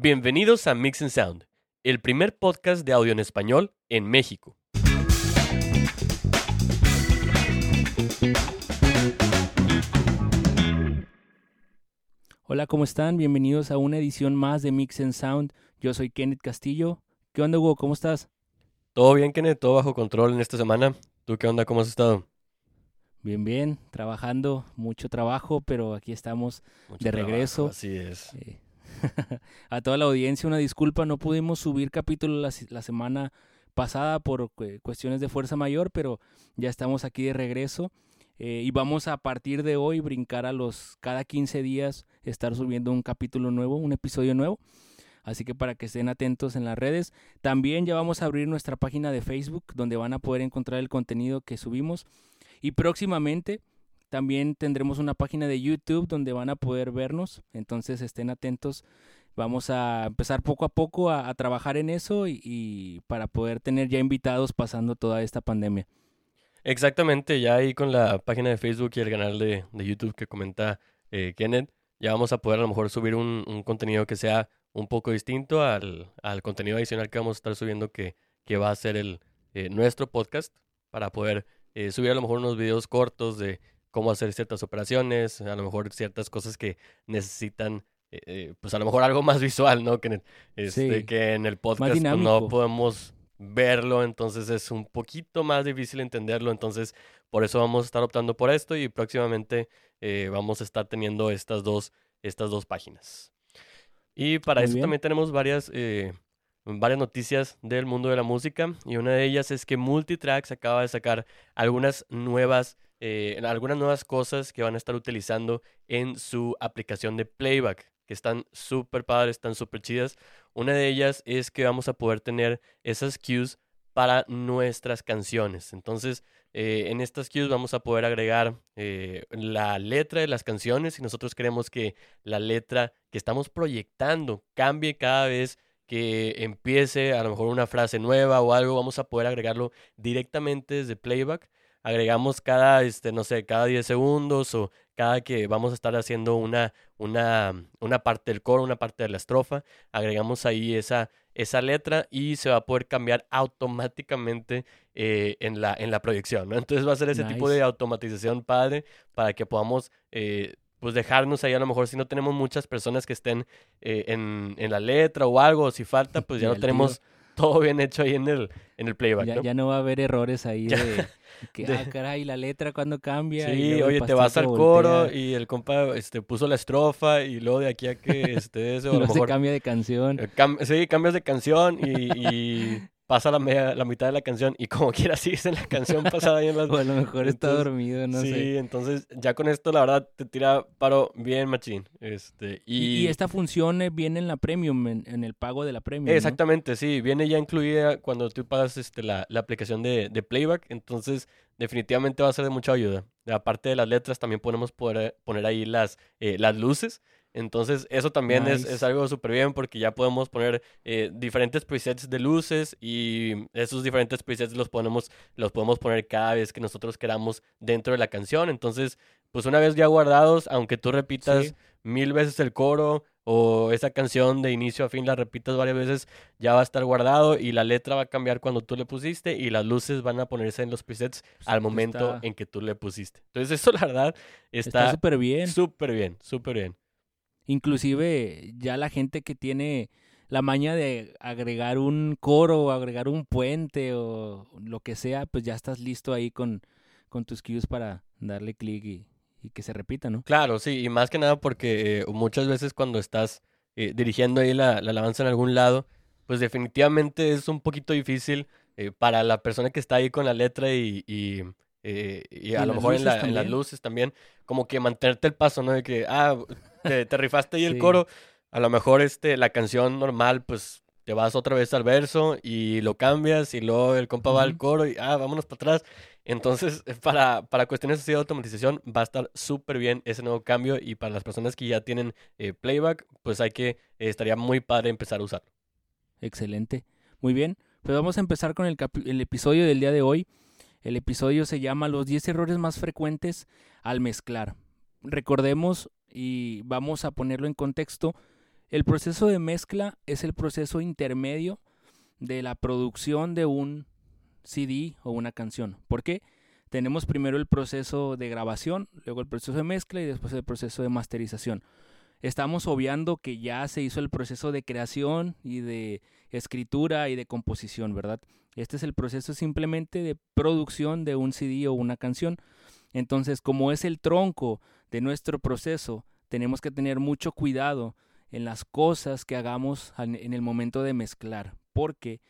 Bienvenidos a Mix and Sound, el primer podcast de audio en español en México. Hola, ¿cómo están? Bienvenidos a una edición más de Mix and Sound. Yo soy Kenneth Castillo. ¿Qué onda, Hugo? ¿Cómo estás? Todo bien, Kenneth, todo bajo control en esta semana. ¿Tú qué onda? ¿Cómo has estado? Bien, bien, trabajando, mucho trabajo, pero aquí estamos Mucho de trabajo, regreso. Así es. Eh, a toda la audiencia una disculpa, no pudimos subir capítulo la, se- la semana pasada por cu- cuestiones de fuerza mayor, pero ya estamos aquí de regreso eh, y vamos a partir de hoy brincar a los cada 15 días estar subiendo un capítulo nuevo, un episodio nuevo. Así que para que estén atentos en las redes. También ya vamos a abrir nuestra página de Facebook donde van a poder encontrar el contenido que subimos. Y próximamente también tendremos una página de YouTube donde van a poder vernos. Entonces estén atentos. Vamos a empezar poco a poco a, trabajar en eso y, para poder tener ya invitados pasando toda esta pandemia. Exactamente, ya ahí con la página de Facebook y el canal de, de YouTube que comenta eh, Kenneth, ya vamos a poder a lo mejor subir un, un contenido que sea un poco distinto al, al contenido adicional que vamos a estar subiendo que, que va a ser el, eh, nuestro podcast para poder eh, subir a lo mejor unos videos cortos de cómo hacer ciertas operaciones, a lo mejor ciertas cosas que necesitan, eh, eh, pues a lo mejor algo más visual, ¿no? Que en el, este, Sí, que en el podcast pues, no podemos verlo, entonces es un poquito más difícil entenderlo, entonces por eso vamos a estar optando por esto y próximamente eh, vamos a estar teniendo estas dos, estas dos páginas. Y para Muy eso bien. también tenemos varias, eh, varias noticias del mundo de la música y una de ellas es que Multitracks acaba de sacar algunas nuevas, eh, algunas nuevas cosas que van a estar utilizando en su aplicación de playback, que están súper padres, están súper chidas. Una de ellas es que vamos a poder tener esas cues para nuestras canciones. Entonces, eh, en estas cues vamos a poder agregar eh, la letra de las canciones. Si nosotros queremos que la letra que estamos proyectando cambie cada vez que empiece a lo mejor una frase nueva o algo, vamos a poder agregarlo directamente desde playback. Agregamos cada, este, no sé, cada 10 segundos o cada que vamos a estar haciendo una, una, una parte del coro, una parte de la estrofa, agregamos ahí esa, esa letra y se va a poder cambiar automáticamente eh, en la, en la proyección, ¿no? Entonces va a ser ese tipo de automatización padre para que podamos eh, pues dejarnos ahí a lo mejor si no tenemos muchas personas que estén eh, en, en la letra o algo, o si falta, pues ya al tenemos todo bien hecho ahí en el, en el playback, Ya, ¿no? ya no va a haber errores ahí de que, De- ah, caray, la letra cuando cambia. Sí, oye, te vas al coro voltea, y el compa este, puso la estrofa y luego de aquí a que este, eso, a lo se cambia de canción. eh, cam- sí, cambias de canción y, y pasa la, media- la mitad de la canción y como quiera sigues en la canción pasada ahí en las... O a lo mejor está entonces, dormido, no sí, sé. entonces ya con esto la verdad te tira paro bien machín. Este, Y, y, y esta función eh, viene en la premium, en, en el pago de la premium. ¿no? Exactamente, sí, viene ya incluida cuando tú pagas este, la, la aplicación de, de playback, entonces definitivamente va a ser de mucha ayuda. Aparte de las letras, también podemos poder poner ahí las, eh, las luces, entonces eso también es, es algo súper bien porque ya podemos poner eh, diferentes presets de luces y esos diferentes presets los ponemos, los podemos poner cada vez que nosotros queramos dentro de la canción, entonces pues una vez ya guardados, aunque tú repitas Sí. mil veces el coro o esa canción de inicio a fin la repitas varias veces, ya va a estar guardado y la letra va a cambiar cuando tú le pusiste y las luces van a ponerse en los presets al momento está- en que tú le pusiste. Entonces eso la verdad Está está súper bien. súper bien, súper bien. Inclusive ya la gente que tiene la maña de agregar un coro o agregar un puente o lo que sea, pues ya estás listo ahí con, con tus cues para darle clic y, y que se repita, ¿no? Claro, sí, y más que nada porque eh, muchas veces cuando estás eh, dirigiendo ahí la, la alabanza en algún lado, pues definitivamente es un poquito difícil eh, para la persona que está ahí con la letra y, y, eh, y a lo mejor en, la- en las luces también, como que mantenerte el paso, ¿no? De que, ah, te, te rifaste ahí el Sí. coro, a lo mejor este, la canción normal, pues te vas otra vez al verso y lo cambias y luego el compa va al coro y, ah, vámonos para atrás. Entonces, eh, para, para cuestiones así de automatización, va a estar súper bien ese nuevo cambio y para las personas que ya tienen eh, playback, pues hay que, eh, estaría muy padre empezar a usarlo. Excelente. Muy bien. Pues vamos a empezar con el, el episodio del día de hoy. El episodio se llama Los 10 errores más frecuentes al mezclar. Recordemos y vamos a ponerlo en contexto. El proceso de mezcla es el proceso intermedio de la producción de un CD o una canción. ¿Por qué? Tenemos primero el proceso de grabación, luego el proceso de mezcla y después el proceso de masterización. Estamos obviando que ya se hizo el proceso de creación y de escritura y de composición, ¿verdad? Este es el proceso simplemente de producción de un CD o una canción. Entonces, como es el tronco de nuestro proceso, tenemos que tener mucho cuidado en las cosas que hagamos en el momento de mezclar, porque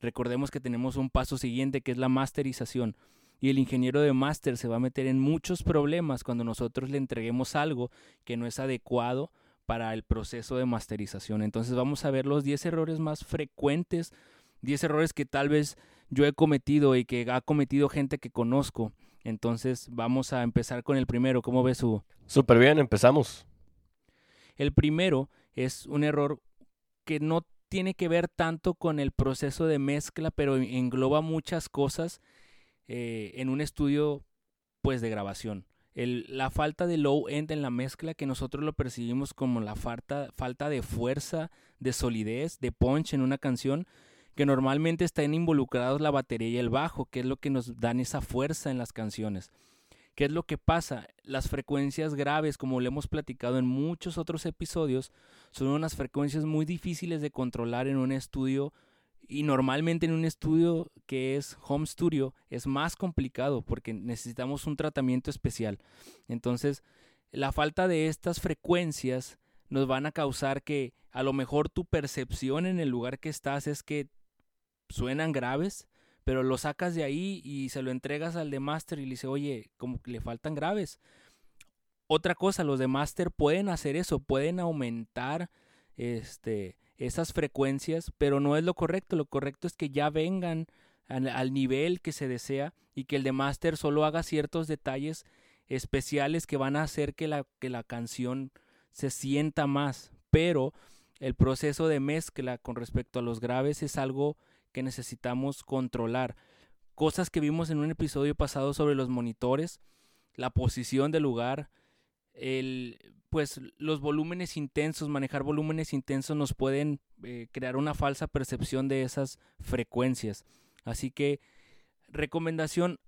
recordemos que tenemos un paso siguiente que es la masterización y el ingeniero de máster se va a meter en muchos problemas cuando nosotros le entreguemos algo que no es adecuado para el proceso de masterización. Entonces vamos a ver los 10 errores más frecuentes, 10 errores que tal vez yo he cometido y que ha cometido gente que conozco. Entonces vamos a empezar con el primero. ¿Cómo ves, Hugo? Súper bien, empezamos. El primero es un error que no tiene que ver tanto con el proceso de mezcla, pero engloba muchas cosas eh, en un estudio pues de grabación. El, la falta de low end en la mezcla que nosotros lo percibimos como la falta, falta de fuerza, de solidez, de punch en una canción, que normalmente están involucrados la batería y el bajo, que es lo que nos dan esa fuerza en las canciones. ¿Qué es lo que pasa? Las frecuencias graves, como le hemos platicado en muchos otros episodios, son unas frecuencias muy difíciles de controlar en un estudio y normalmente en un estudio que es home studio es más complicado porque necesitamos un tratamiento especial. Entonces, la falta de estas frecuencias nos van a causar que a lo mejor tu percepción en el lugar que estás es que suenan graves, pero lo sacas de ahí y se lo entregas al de master y le dice, oye, como que le faltan graves. Otra cosa, los de master pueden hacer eso, pueden aumentar este esas frecuencias, pero no es lo correcto. Lo correcto es que ya vengan al, nivel que se desea y que el de máster solo haga ciertos detalles especiales que van a hacer que la canción se sienta más. Pero el proceso de mezcla con respecto a los graves es algo que necesitamos controlar. Cosas que vimos en un episodio pasado sobre los monitores, la posición del lugar, el pues los volúmenes intensos, manejar volúmenes intensos nos pueden eh, crear una falsa percepción de esas frecuencias. Así que recomendación,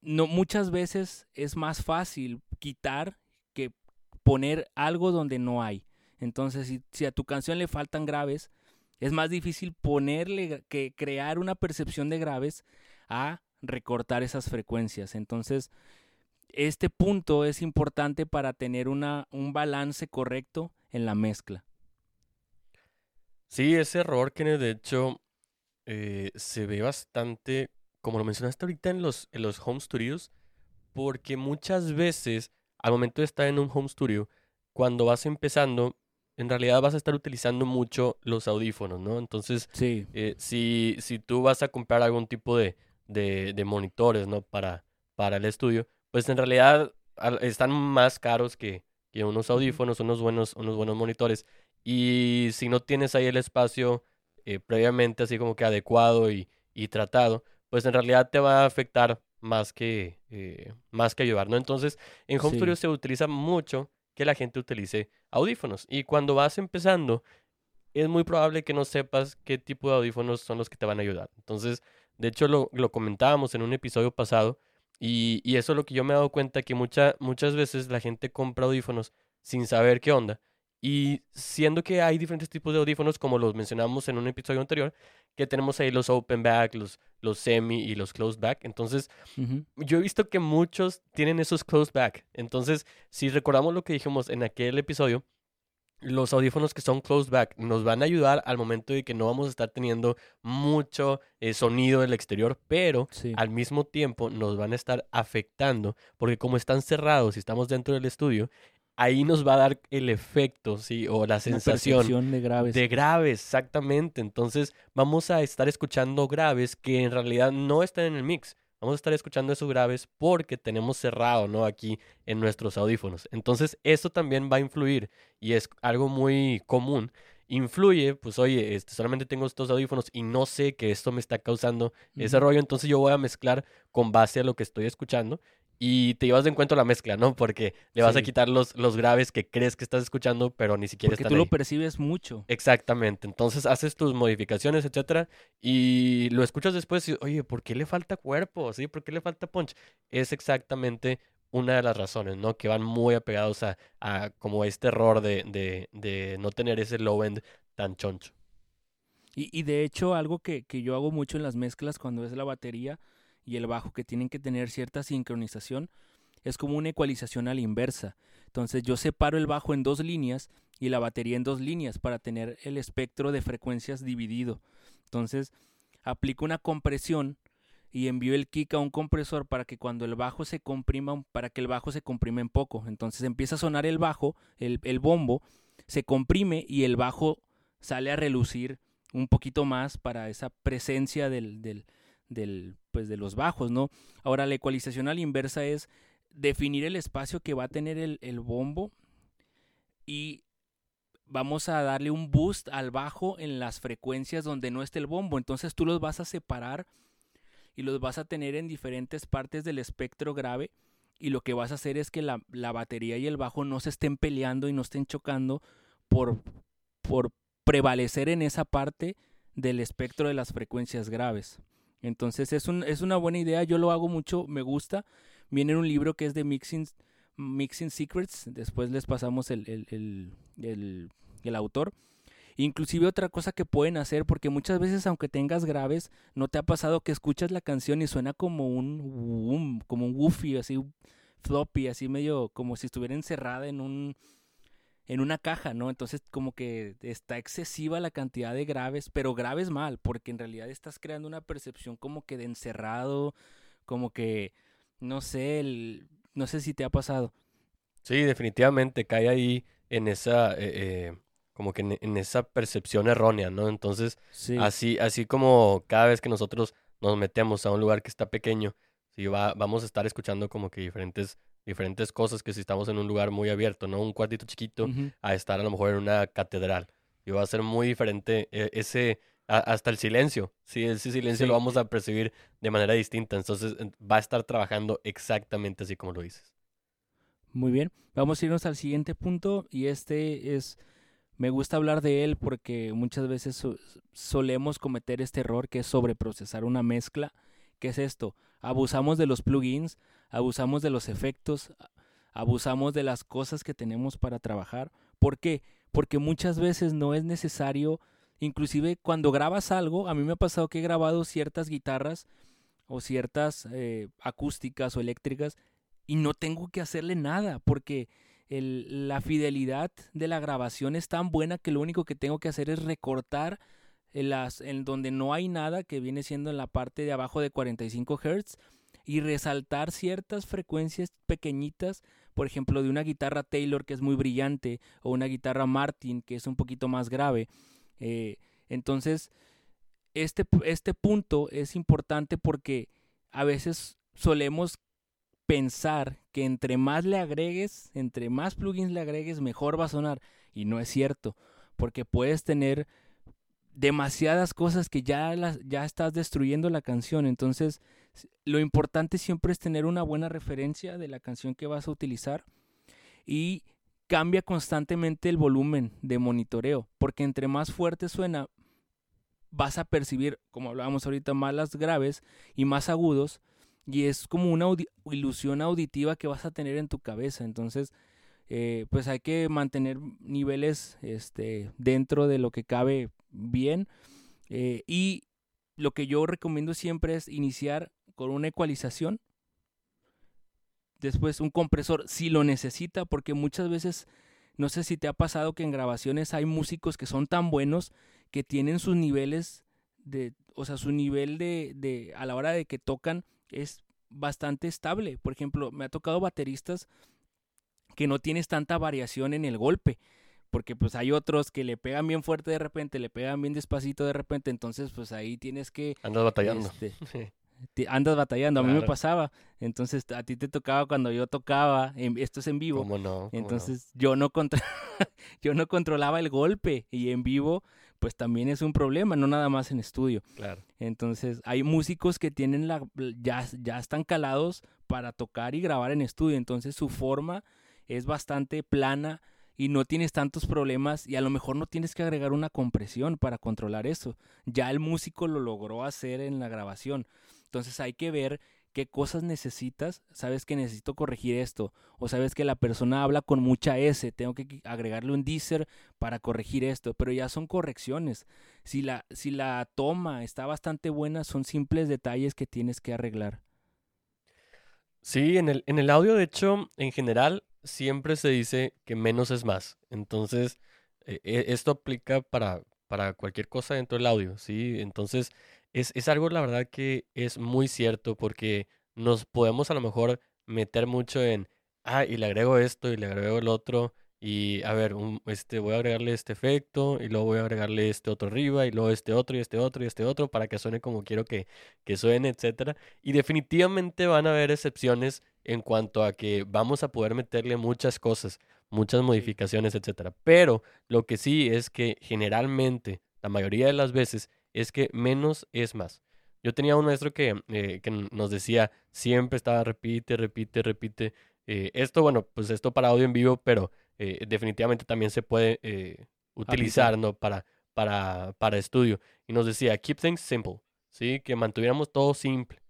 no muchas veces es más fácil quitar que poner algo donde no hay. Entonces, si, si a tu canción le faltan graves, es más difícil ponerle que crear una percepción de graves a recortar esas frecuencias. Entonces, este punto es importante para tener una, un balance correcto en la mezcla. Sí, ese error que de hecho eh, se ve bastante, como lo mencionaste ahorita en los, en los home studios, porque muchas veces al momento de estar en un home studio, cuando vas empezando, en realidad vas a estar utilizando mucho los audífonos, ¿no? Entonces, sí. Eh, si, si tú vas a comprar algún tipo de, de, de monitores, ¿no? Para, para el estudio, pues en realidad están más caros que, que unos audífonos, unos buenos, unos buenos monitores. Y si no tienes ahí el espacio eh, previamente así como que adecuado y, y, tratado, pues en realidad te va a afectar más que, eh, más que ayudar, ¿no? Entonces, en Home Studio se utiliza mucho que la gente utilice audífonos. Y cuando vas empezando, es muy probable que no sepas qué tipo de audífonos son los que te van a ayudar. Entonces, de hecho, lo, lo comentábamos en un episodio pasado y, eso es lo que yo me he dado cuenta, que mucha, muchas veces la gente compra audífonos sin saber qué onda. Y siendo que hay diferentes tipos de audífonos, como los mencionamos en un episodio anterior, que tenemos ahí los open back, los, los semi y los closed back. Entonces, yo he visto que muchos tienen esos closed back. Entonces, si recordamos lo que dijimos en aquel episodio, los audífonos que son closed back nos van a ayudar al momento de que no vamos a estar teniendo mucho eh, sonido del exterior, pero al mismo tiempo nos van a estar afectando, porque como están cerrados y estamos dentro del estudio, ahí nos va a dar el efecto, sí, o la sensación de graves. De graves, exactamente. Entonces vamos a estar escuchando graves que en realidad no están en el mix. Vamos a estar escuchando esos graves porque tenemos cerrado, ¿no? Aquí en nuestros audífonos. Entonces, eso también va a influir y es algo muy común. Influye, pues oye, este, solamente tengo estos audífonos y no sé que esto me está causando ese rollo, entonces yo voy a mezclar con base a lo que estoy escuchando y te llevas de encuentro la mezcla, ¿no? Porque le vas a quitar los, los graves que crees que estás escuchando, pero ni siquiera Porque están tú lo percibes mucho. Exactamente. Entonces haces tus modificaciones, etcétera, y lo escuchas después y, oye, ¿por qué le falta cuerpo? ¿Sí? ¿Por qué le falta punch? Es exactamente una de las razones, ¿no? Que van muy apegados a, a como este error de, de, de no tener ese low end tan choncho. Y, y de hecho, algo que, que yo hago mucho en las mezclas cuando es la batería y el bajo que tienen que tener cierta sincronización, es como una ecualización a la inversa. Entonces yo separo el bajo en dos líneas y la batería en dos líneas para tener el espectro de frecuencias dividido. Entonces aplico una compresión y envío el kick a un compresor para que cuando el bajo se comprima, para que el bajo se comprime en poco. Entonces empieza a sonar el bajo, el, el bombo, se comprime y el bajo sale a relucir un poquito más para esa presencia del, del, pues de los bajos, ¿no? Ahora la ecualización a la inversa es definir el espacio que va a tener el, bombo y vamos a darle un boost al bajo en las frecuencias donde no esté el bombo. Entonces tú los vas a separar y los vas a tener en diferentes partes del espectro grave y lo que vas a hacer es que la, batería y el bajo no se estén peleando y no estén chocando por prevalecer en esa parte del espectro de las frecuencias graves. Entonces es, un, es una buena idea, yo lo hago mucho, me gusta. Viene en un libro que es de Mixing, Mixing Secrets, después les pasamos el, el, el, el, autor. Inclusive otra cosa que pueden hacer, porque muchas veces aunque tengas graves, no te ha pasado que escuchas la canción y suena como un, um, como un woofy, así floppy, así medio como si estuviera encerrada en un en una caja, ¿no? Entonces como que está excesiva la cantidad de graves, pero graves mal, porque en realidad estás creando una percepción como que de encerrado, como que no sé, el, no sé si te ha pasado. Sí, definitivamente cae ahí en esa, eh, eh, como que en, en esa percepción errónea, ¿no? Entonces, Sí. así, así como cada vez que nosotros nos metemos a un lugar que está pequeño, sí, va, vamos a estar escuchando como que diferentes, diferentes cosas que si estamos en un lugar muy abierto, ¿no? Un cuartito chiquito, a estar a lo mejor en una catedral. Y va a ser muy diferente eh, ese, a- hasta el silencio, sí, ese silencio lo vamos a percibir de manera distinta. Entonces, va a estar trabajando exactamente así como lo dices. Muy bien, vamos a irnos al siguiente punto y este es, me gusta hablar de él porque muchas veces so- solemos cometer este error que es sobreprocesar una mezcla. ¿Qué es esto? Abusamos de los plugins, abusamos de los efectos, abusamos de las cosas que tenemos para trabajar. ¿Por qué? Porque muchas veces no es necesario, inclusive cuando grabas algo, a mí me ha pasado que he grabado ciertas guitarras o ciertas eh, acústicas o eléctricas y no tengo que hacerle nada porque la fidelidad de la grabación es tan buena que lo único que tengo que hacer es recortar en, donde no hay nada que viene siendo en la parte de abajo de 45 Hz y resaltar ciertas frecuencias pequeñitas, por ejemplo, de una guitarra Taylor que es muy brillante o una guitarra Martin que es un poquito más grave. Eh, entonces, este, este punto es importante porque a veces solemos pensar que entre más le agregues, entre más plugins le agregues, mejor va a sonar. Y no es cierto, porque puedes tener demasiadas cosas que ya, las, ya estás destruyendo la canción. Entonces, lo importante siempre es tener una buena referencia de la canción que vas a utilizar y cambia constantemente el volumen de monitoreo, porque entre más fuerte suena, vas a percibir, como hablábamos ahorita, más las graves y más agudos, y es como una ilusión auditiva que vas a tener en tu cabeza. Entonces, eh, pues hay que mantener niveles este, dentro de lo que cabe bien. eh, y lo que yo recomiendo siempre es iniciar con una ecualización. Después un compresor si lo necesita, porque muchas veces, no sé si te ha pasado que en grabaciones hay músicos que son tan buenos que tienen sus niveles de, o sea, su nivel de, de a la hora de que tocan es bastante estable. Por ejemplo, me ha tocado bateristas que no tienes tanta variación en el golpe, porque pues hay otros que le pegan bien fuerte de repente, le pegan bien despacito de repente, entonces pues ahí tienes que Andas batallando. este, Sí. andas batallando. A mí me pasaba, entonces a ti te tocaba cuando yo tocaba, en- esto es en vivo, ¿Cómo no? ¿Cómo no? entonces yo no, contro- yo no controlaba el golpe y en vivo pues también es un problema, no nada más en estudio. Claro. Entonces, hay músicos que tienen la ya, ya están calados para tocar y grabar en estudio, entonces su forma es bastante plana y no tienes tantos problemas y a lo mejor no tienes que agregar una compresión para controlar eso. Ya el músico lo logró hacer en la grabación. Entonces, hay que ver qué cosas necesitas, sabes que necesito corregir esto, o sabes que la persona habla con mucha S, tengo que agregarle un deezer para corregir esto, pero ya son correcciones. Si la, si la toma está bastante buena, son simples detalles que tienes que arreglar. Sí, en el, en el audio, de hecho, en general, siempre se dice que menos es más. Entonces, e, e, esto aplica para, para cualquier cosa dentro del audio, ¿sí? Entonces, es, es algo, la verdad, que es muy cierto porque nos podemos a lo mejor meter mucho en, ah, y le agrego esto y le agrego el otro. Y a ver, un, este, voy a agregarle este efecto y luego voy a agregarle este otro arriba y luego este otro y este otro y este otro para que suene como quiero que, que suene, etcétera. Y definitivamente van a haber excepciones en cuanto a que vamos a poder meterle muchas cosas, muchas modificaciones, etcétera. Pero lo que sí es que generalmente, la mayoría de las veces, es que menos es más. Yo tenía un maestro que, eh, que nos decía, siempre estaba repite, repite, repite. Eh, esto, bueno, pues esto para audio en vivo, pero eh, definitivamente también se puede utilizar, ¿no? Para, para, para estudio. Y nos decía, keep things simple, ¿sí? Que mantuviéramos todo simple.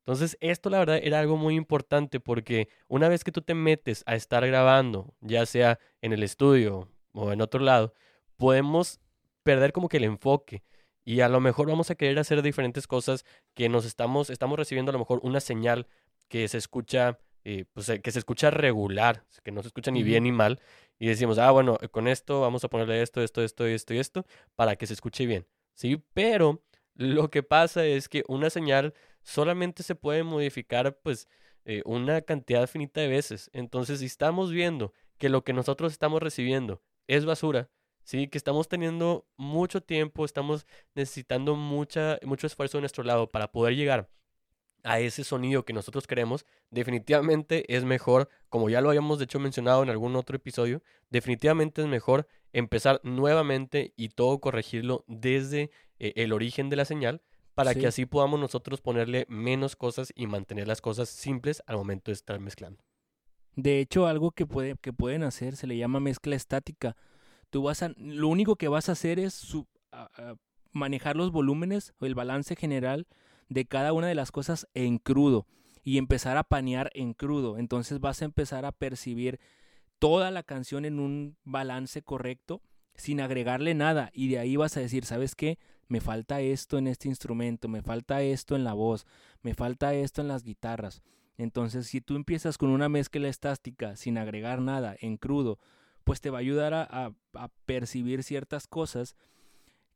Entonces, esto la verdad era algo muy importante porque una vez que tú te metes a estar grabando, ya sea en el estudio o en otro lado, podemos perder como que el enfoque y a lo mejor vamos a querer hacer diferentes cosas que nos estamos, estamos recibiendo a lo mejor una señal que se escucha, eh, pues eh, que se escucha regular, que no se escucha ni bien ni mal, y decimos, ah, bueno, eh, con esto vamos a ponerle esto, esto, esto, esto y esto, para que se escuche bien, ¿sí? Pero lo que pasa es que una señal solamente se puede modificar, pues, una cantidad finita de veces. Entonces, si estamos viendo que lo que nosotros estamos recibiendo es basura, ¿sí? Que estamos teniendo mucho tiempo, estamos necesitando mucha, mucho esfuerzo de nuestro lado para poder llegar a ese sonido que nosotros queremos, definitivamente es mejor, como ya lo habíamos de hecho mencionado en algún otro episodio, definitivamente es mejor empezar nuevamente y todo corregirlo desde eh, el origen de la señal para que así podamos nosotros ponerle menos cosas y mantener las cosas simples al momento de estar mezclando. De hecho, algo que, puede, que pueden hacer se le llama mezcla estática. Tú vas a, lo único que vas a hacer es manejar los volúmenes o el balance general de cada una de las cosas en crudo y empezar a panear en crudo. Entonces vas a empezar a percibir toda la canción en un balance correcto sin agregarle nada y de ahí vas a decir, ¿sabes qué? Me falta esto en este instrumento, me falta esto en la voz, me falta esto en las guitarras. Entonces, si tú empiezas con una mezcla estástica sin agregar nada en crudo, pues te va a ayudar a, percibir ciertas cosas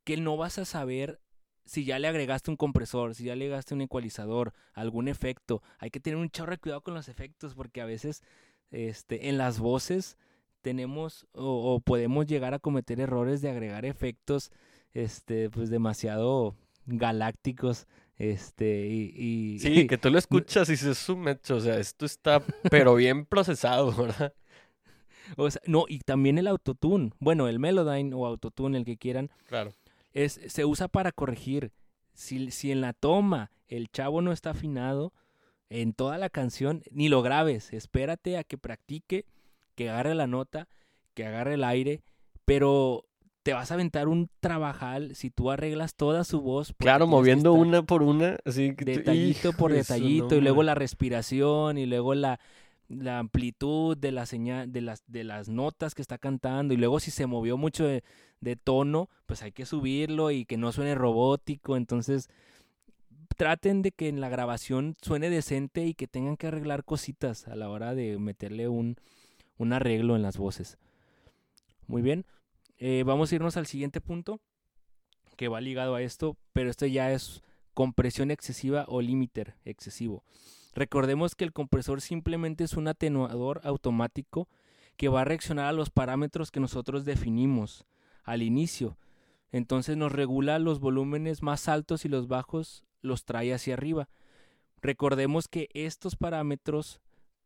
que no vas a saber si ya le agregaste un compresor, si ya le agregaste un ecualizador, algún efecto. Hay que tener un chorro de cuidado con los efectos porque a veces este, en las voces tenemos o, podemos llegar a cometer errores de agregar efectos este, pues demasiado galácticos. Este, y, Sí, que tú lo escuchas y dices, un o sea, esto está pero bien procesado, ¿verdad? O sea, no, y también el autotune. Bueno, el Melodyne o autotune, el que quieran. Claro. Es, se usa para corregir. Si, si en la toma el chavo no está afinado, en toda la canción, ni lo grabes. Espérate a que practique, que agarre la nota, que agarre el aire, pero te vas a aventar un trabajal si tú arreglas toda su voz. Claro, moviendo una por una, así detallito por detallito, y luego la respiración, y luego la, la amplitud de la señal, de las, de las notas que está cantando, y luego si se movió mucho de, tono, pues hay que subirlo y que no suene robótico, entonces traten de que en la grabación suene decente y que tengan que arreglar cositas a la hora de meterle un, un arreglo en las voces. Muy bien, eh, vamos a irnos al siguiente punto que va ligado a esto, pero esto ya es compresión excesiva o limiter excesivo. Recordemos que el compresor simplemente es un atenuador automático que va a reaccionar a los parámetros que nosotros definimos al inicio. Entonces nos regula los volúmenes más altos y los bajos los trae hacia arriba. Recordemos que estos parámetros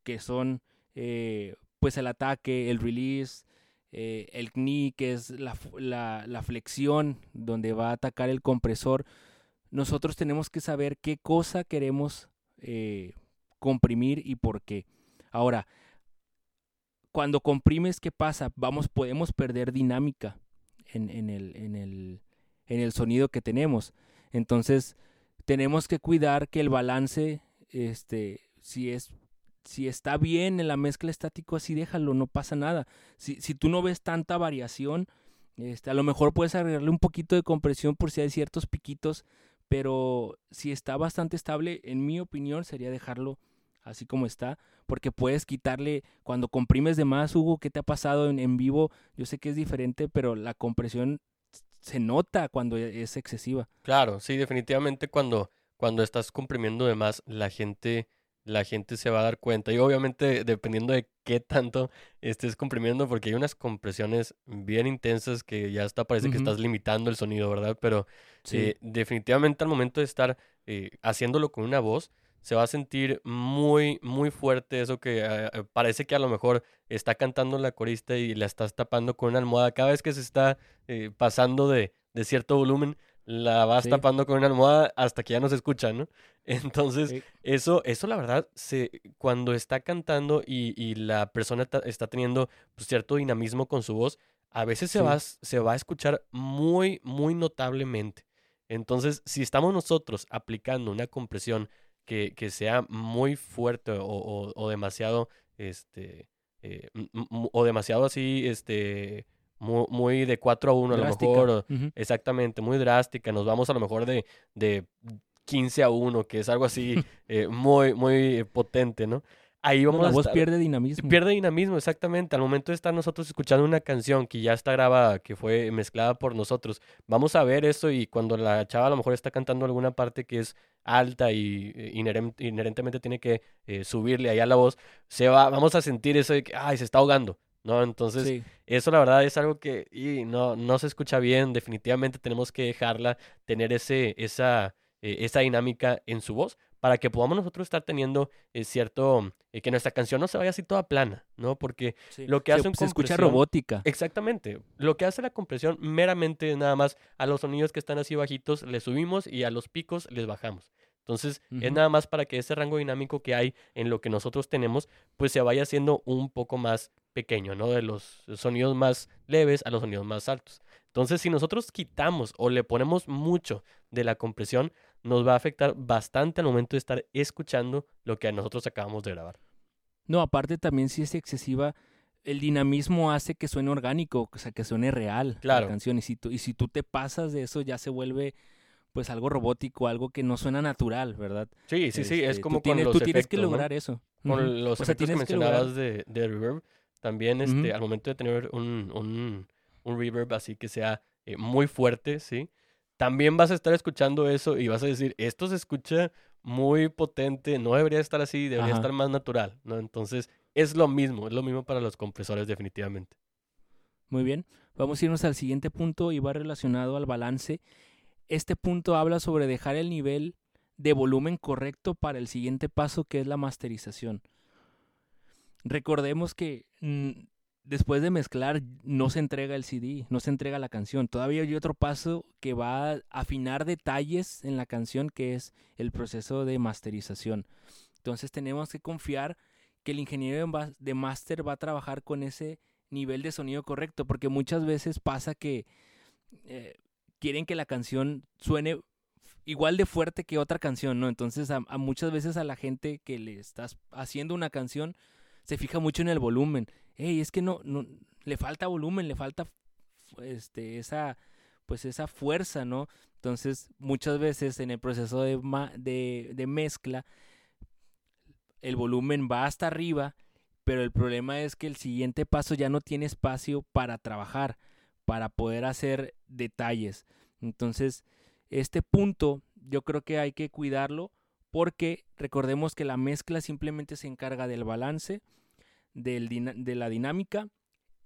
que son eh, pues el ataque, el release, eh, el knee, que es la, la, la, flexión donde va a atacar el compresor, nosotros tenemos que saber qué cosa queremos eh, comprimir y por qué. Ahora, cuando comprimes, ¿qué pasa? Vamos, podemos perder dinámica en, en, el, en, el, en el sonido que tenemos. Entonces, tenemos que cuidar que el balance, este, si es si está bien en la mezcla estático, así déjalo, no pasa nada. Si, si tú no ves tanta variación, este, a lo mejor puedes agregarle un poquito de compresión por si hay ciertos piquitos, pero si está bastante estable, en mi opinión, sería dejarlo así como está, porque puedes quitarle, cuando comprimes de más, Hugo, ¿qué te ha pasado en, en vivo? Yo sé que es diferente, pero la compresión se nota cuando e, es excesiva. Claro, sí, definitivamente cuando, cuando estás comprimiendo de más, la gente, la gente se va a dar cuenta. Y obviamente dependiendo de qué tanto estés comprimiendo, porque hay unas compresiones bien intensas que ya hasta parece que estás limitando el sonido, ¿verdad? Pero eh, definitivamente al momento de estar eh, haciéndolo con una voz, se va a sentir muy, muy fuerte eso que eh, eh, parece que a lo mejor está cantando la corista y la estás tapando con una almohada. Cada vez que se está eh, pasando de, de, cierto volumen, la vas tapando con una almohada hasta que ya no se escucha, ¿no? Entonces, eso, eso la verdad, se, cuando está cantando y, y la persona está teniendo pues, cierto dinamismo con su voz, a veces se, va, se va a escuchar muy, muy notablemente. Entonces, si estamos nosotros aplicando una compresión que, que sea muy fuerte o, o, demasiado, este, eh, o demasiado así, este, muy, muy de 4 a 1 a lo mejor, exactamente, muy drástica, nos vamos a lo mejor de, de 15 a 1, que es algo así eh, muy, muy potente, ¿no? Ahí vamos la voz pierde dinamismo. Pierde dinamismo, exactamente. Al momento de estar nosotros escuchando una canción que ya está grabada, que fue mezclada por nosotros, vamos a ver eso y cuando la chava a lo mejor está cantando alguna parte que es alta y eh, inherentemente tiene que eh, subirle ahí a la voz, se va, vamos a sentir eso de que, ay, se está ahogando. ¿no? Entonces, eso la verdad es algo que y no, no se escucha bien. Definitivamente tenemos que dejarla tener ese, esa, eh, esa dinámica en su voz para que podamos nosotros estar teniendo eh, cierto, eh, que nuestra canción no se vaya así toda plana, ¿no? Porque lo que hace se, un se escucha robótica. Exactamente. Lo que hace la compresión meramente nada más a los sonidos que están así bajitos le subimos y a los picos les bajamos. Entonces, es nada más para que ese rango dinámico que hay en lo que nosotros tenemos, pues se vaya haciendo un poco más pequeño, ¿no? De los sonidos más leves a los sonidos más altos. Entonces, si nosotros quitamos o le ponemos mucho de la compresión, nos va a afectar bastante al momento de estar escuchando lo que nosotros acabamos de grabar. No, aparte también si es excesiva, el dinamismo hace que suene orgánico, o sea, que suene real la canción. Y si, tú, y si tú te pasas de eso, ya se vuelve pues algo robótico, algo que no suena natural, ¿verdad? Sí, sí, sí, es este, como tú tienes, tú tienes que lograr eso. Con los efectos que mencionabas de, de, reverb, también este, al momento de tener un, un, un reverb así que sea eh, muy fuerte, ¿sí? también vas a estar escuchando eso y vas a decir, esto se escucha muy potente, no debería estar así, debería estar más natural, ¿no? Entonces, es lo mismo, es lo mismo para los compresores definitivamente. Muy bien, vamos a irnos al siguiente punto y va relacionado al balance. Este punto habla sobre dejar el nivel de volumen correcto para el siguiente paso que es la masterización. Recordemos que mm, después de mezclar no se entrega el CD, no se entrega la canción. Todavía hay otro paso que va a afinar detalles en la canción que es el proceso de masterización. Entonces tenemos que confiar que el ingeniero de master va a trabajar con ese nivel de sonido correcto, porque muchas veces pasa que eh, quieren que la canción suene igual de fuerte que otra canción, ¿no? Entonces a, muchas veces a la gente que le estás haciendo una canción se fija mucho en el volumen hey, es que no, le falta volumen, le falta este, esa, pues esa fuerza, ¿no? Entonces, muchas veces en el proceso de mezcla, el volumen va hasta arriba, pero el problema es que el siguiente paso ya no tiene espacio para trabajar, para poder hacer detalles. Entonces, este punto yo creo que hay que cuidarlo porque recordemos que la mezcla simplemente se encarga del balance, de la dinámica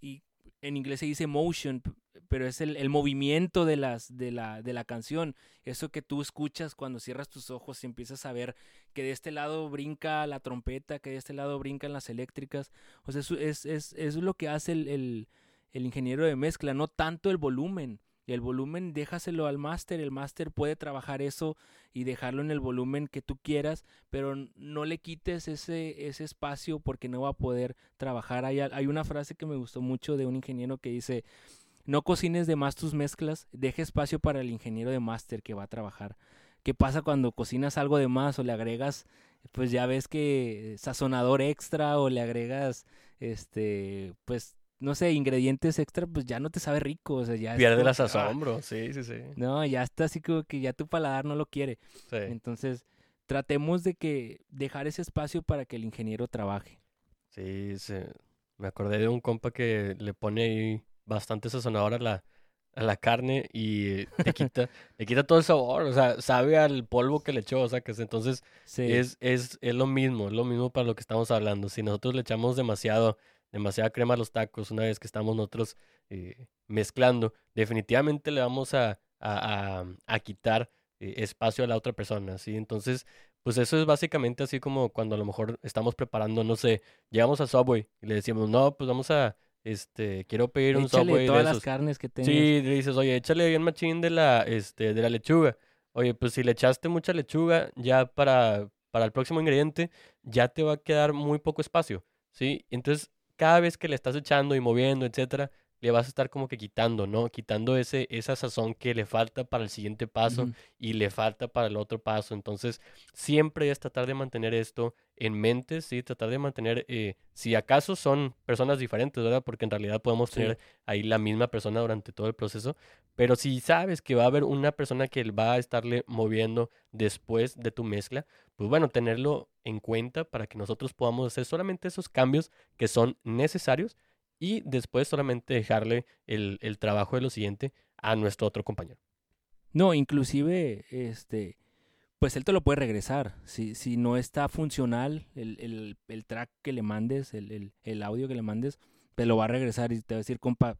y en inglés se dice motion, pero es el, movimiento de, las, de, la, de la canción. Eso que tú escuchas cuando cierras tus ojos y empiezas a ver que de este lado brinca la trompeta, que de este lado brincan las eléctricas. O sea, es, es, es, lo que hace el, el ingeniero de mezcla, no tanto el volumen. El volumen déjaselo al máster, el máster puede trabajar eso y dejarlo en el volumen que tú quieras, pero no le quites ese, ese espacio porque no va a poder trabajar. Hay, hay una frase que me gustó mucho de un ingeniero que dice, no cocines de más tus mezclas, deja espacio para el ingeniero de máster que va a trabajar. ¿Qué pasa cuando cocinas algo de más o le agregas, pues ya ves que sazonador extra o le agregas, este, pues no sé, ingredientes extra, pues ya no te sabe rico, o sea, ya... Pierde las sazón, sí, sí, sí. No, ya está así como que ya tu paladar no lo quiere. Sí. Entonces, tratemos de que dejar ese espacio para que el ingeniero trabaje. Sí, sí. Me acordé de un compa que le pone ahí bastante sazonador a la, a la carne y le quita, le quita todo el sabor, o sea, sabe al polvo que le echó, o sea, que entonces es, es, es lo mismo, es lo mismo para lo que estamos hablando. Si nosotros le echamos demasiado demasiada crema a los tacos una vez que estamos nosotros eh, mezclando, definitivamente le vamos a, a, a, quitar eh, espacio a la otra persona, ¿sí? Entonces, pues eso es básicamente así como cuando a lo mejor estamos preparando, no sé, llegamos a Subway y le decimos, no, pues vamos a, este, quiero pedir un Subway todas de las carnes que tengas. Sí, le dices, oye, échale bien machín de la, este, de la lechuga. Oye, pues si le echaste mucha lechuga, ya para, para el próximo ingrediente, ya te va a quedar muy poco espacio, ¿sí? Entonces, cada vez que le estás echando y moviendo, etcétera, le vas a estar como que quitando, ¿no? Quitando ese, esa sazón que le falta para el siguiente paso y le falta para el otro paso. Entonces, siempre es tratar de mantener esto en mente, ¿sí? Tratar de mantener, eh, si acaso son personas diferentes, ¿verdad? Porque en realidad podemos tener ahí la misma persona durante todo el proceso. Pero si sabes que va a haber una persona que va a estarle moviendo después de tu mezcla, pues bueno, tenerlo en cuenta para que nosotros podamos hacer solamente esos cambios que son necesarios y después solamente dejarle el, trabajo de lo siguiente a nuestro otro compañero. No, inclusive, este, pues él te lo puede regresar. Si, si no está funcional el, track que le mandes, el, el, audio que le mandes, te lo va a regresar y te va a decir, compa,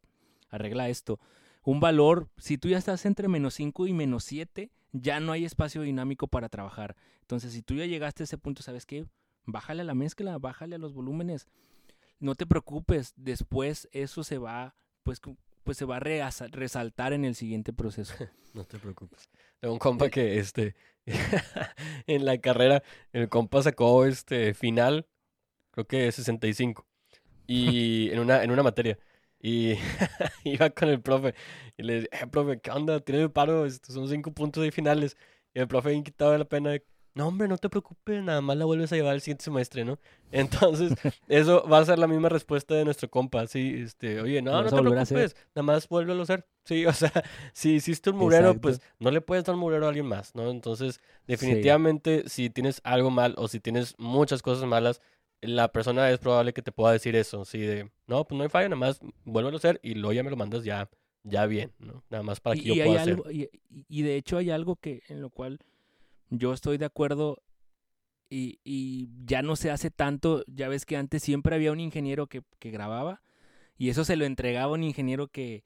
arregla esto. Un valor, si tú ya estás entre menos 5 y menos 7, ya no hay espacio dinámico para trabajar. Entonces, si tú ya llegaste a ese punto, ¿sabes qué? Bájale a la mezcla, bájale a los volúmenes no te preocupes, después eso se va, pues, pues se va a resaltar en el siguiente proceso. no te preocupes. Tengo un compa que, este, en la carrera, el compa sacó, este, final, creo que 65, y en una, en una materia. Y iba con el profe y le dije, eh, profe, ¿qué onda? Tiene paro, estos son cinco puntos de finales. Y el profe, quitado de la pena, de, no, hombre, no te preocupes, nada más la vuelves a llevar el siguiente semestre, ¿no? Entonces, eso va a ser la misma respuesta de nuestro compa, sí, este, oye, no, no te preocupes, nada más vuélvelo a hacer. Sí, o sea, si hiciste un murero, pues no le puedes dar un murero a alguien más, ¿no? Entonces, definitivamente, si tienes algo mal o si tienes muchas cosas malas, la persona es probable que te pueda decir eso, sí, de, no, pues no hay falla, nada más vuélvelo a hacer y luego ya me lo mandas ya, ya bien, ¿no? Nada más para que yo pueda hacer. y, y de hecho hay algo que, en lo cual yo estoy de acuerdo y, y, ya no se hace tanto. Ya ves que antes siempre había un ingeniero que, que grababa y eso se lo entregaba a un ingeniero que,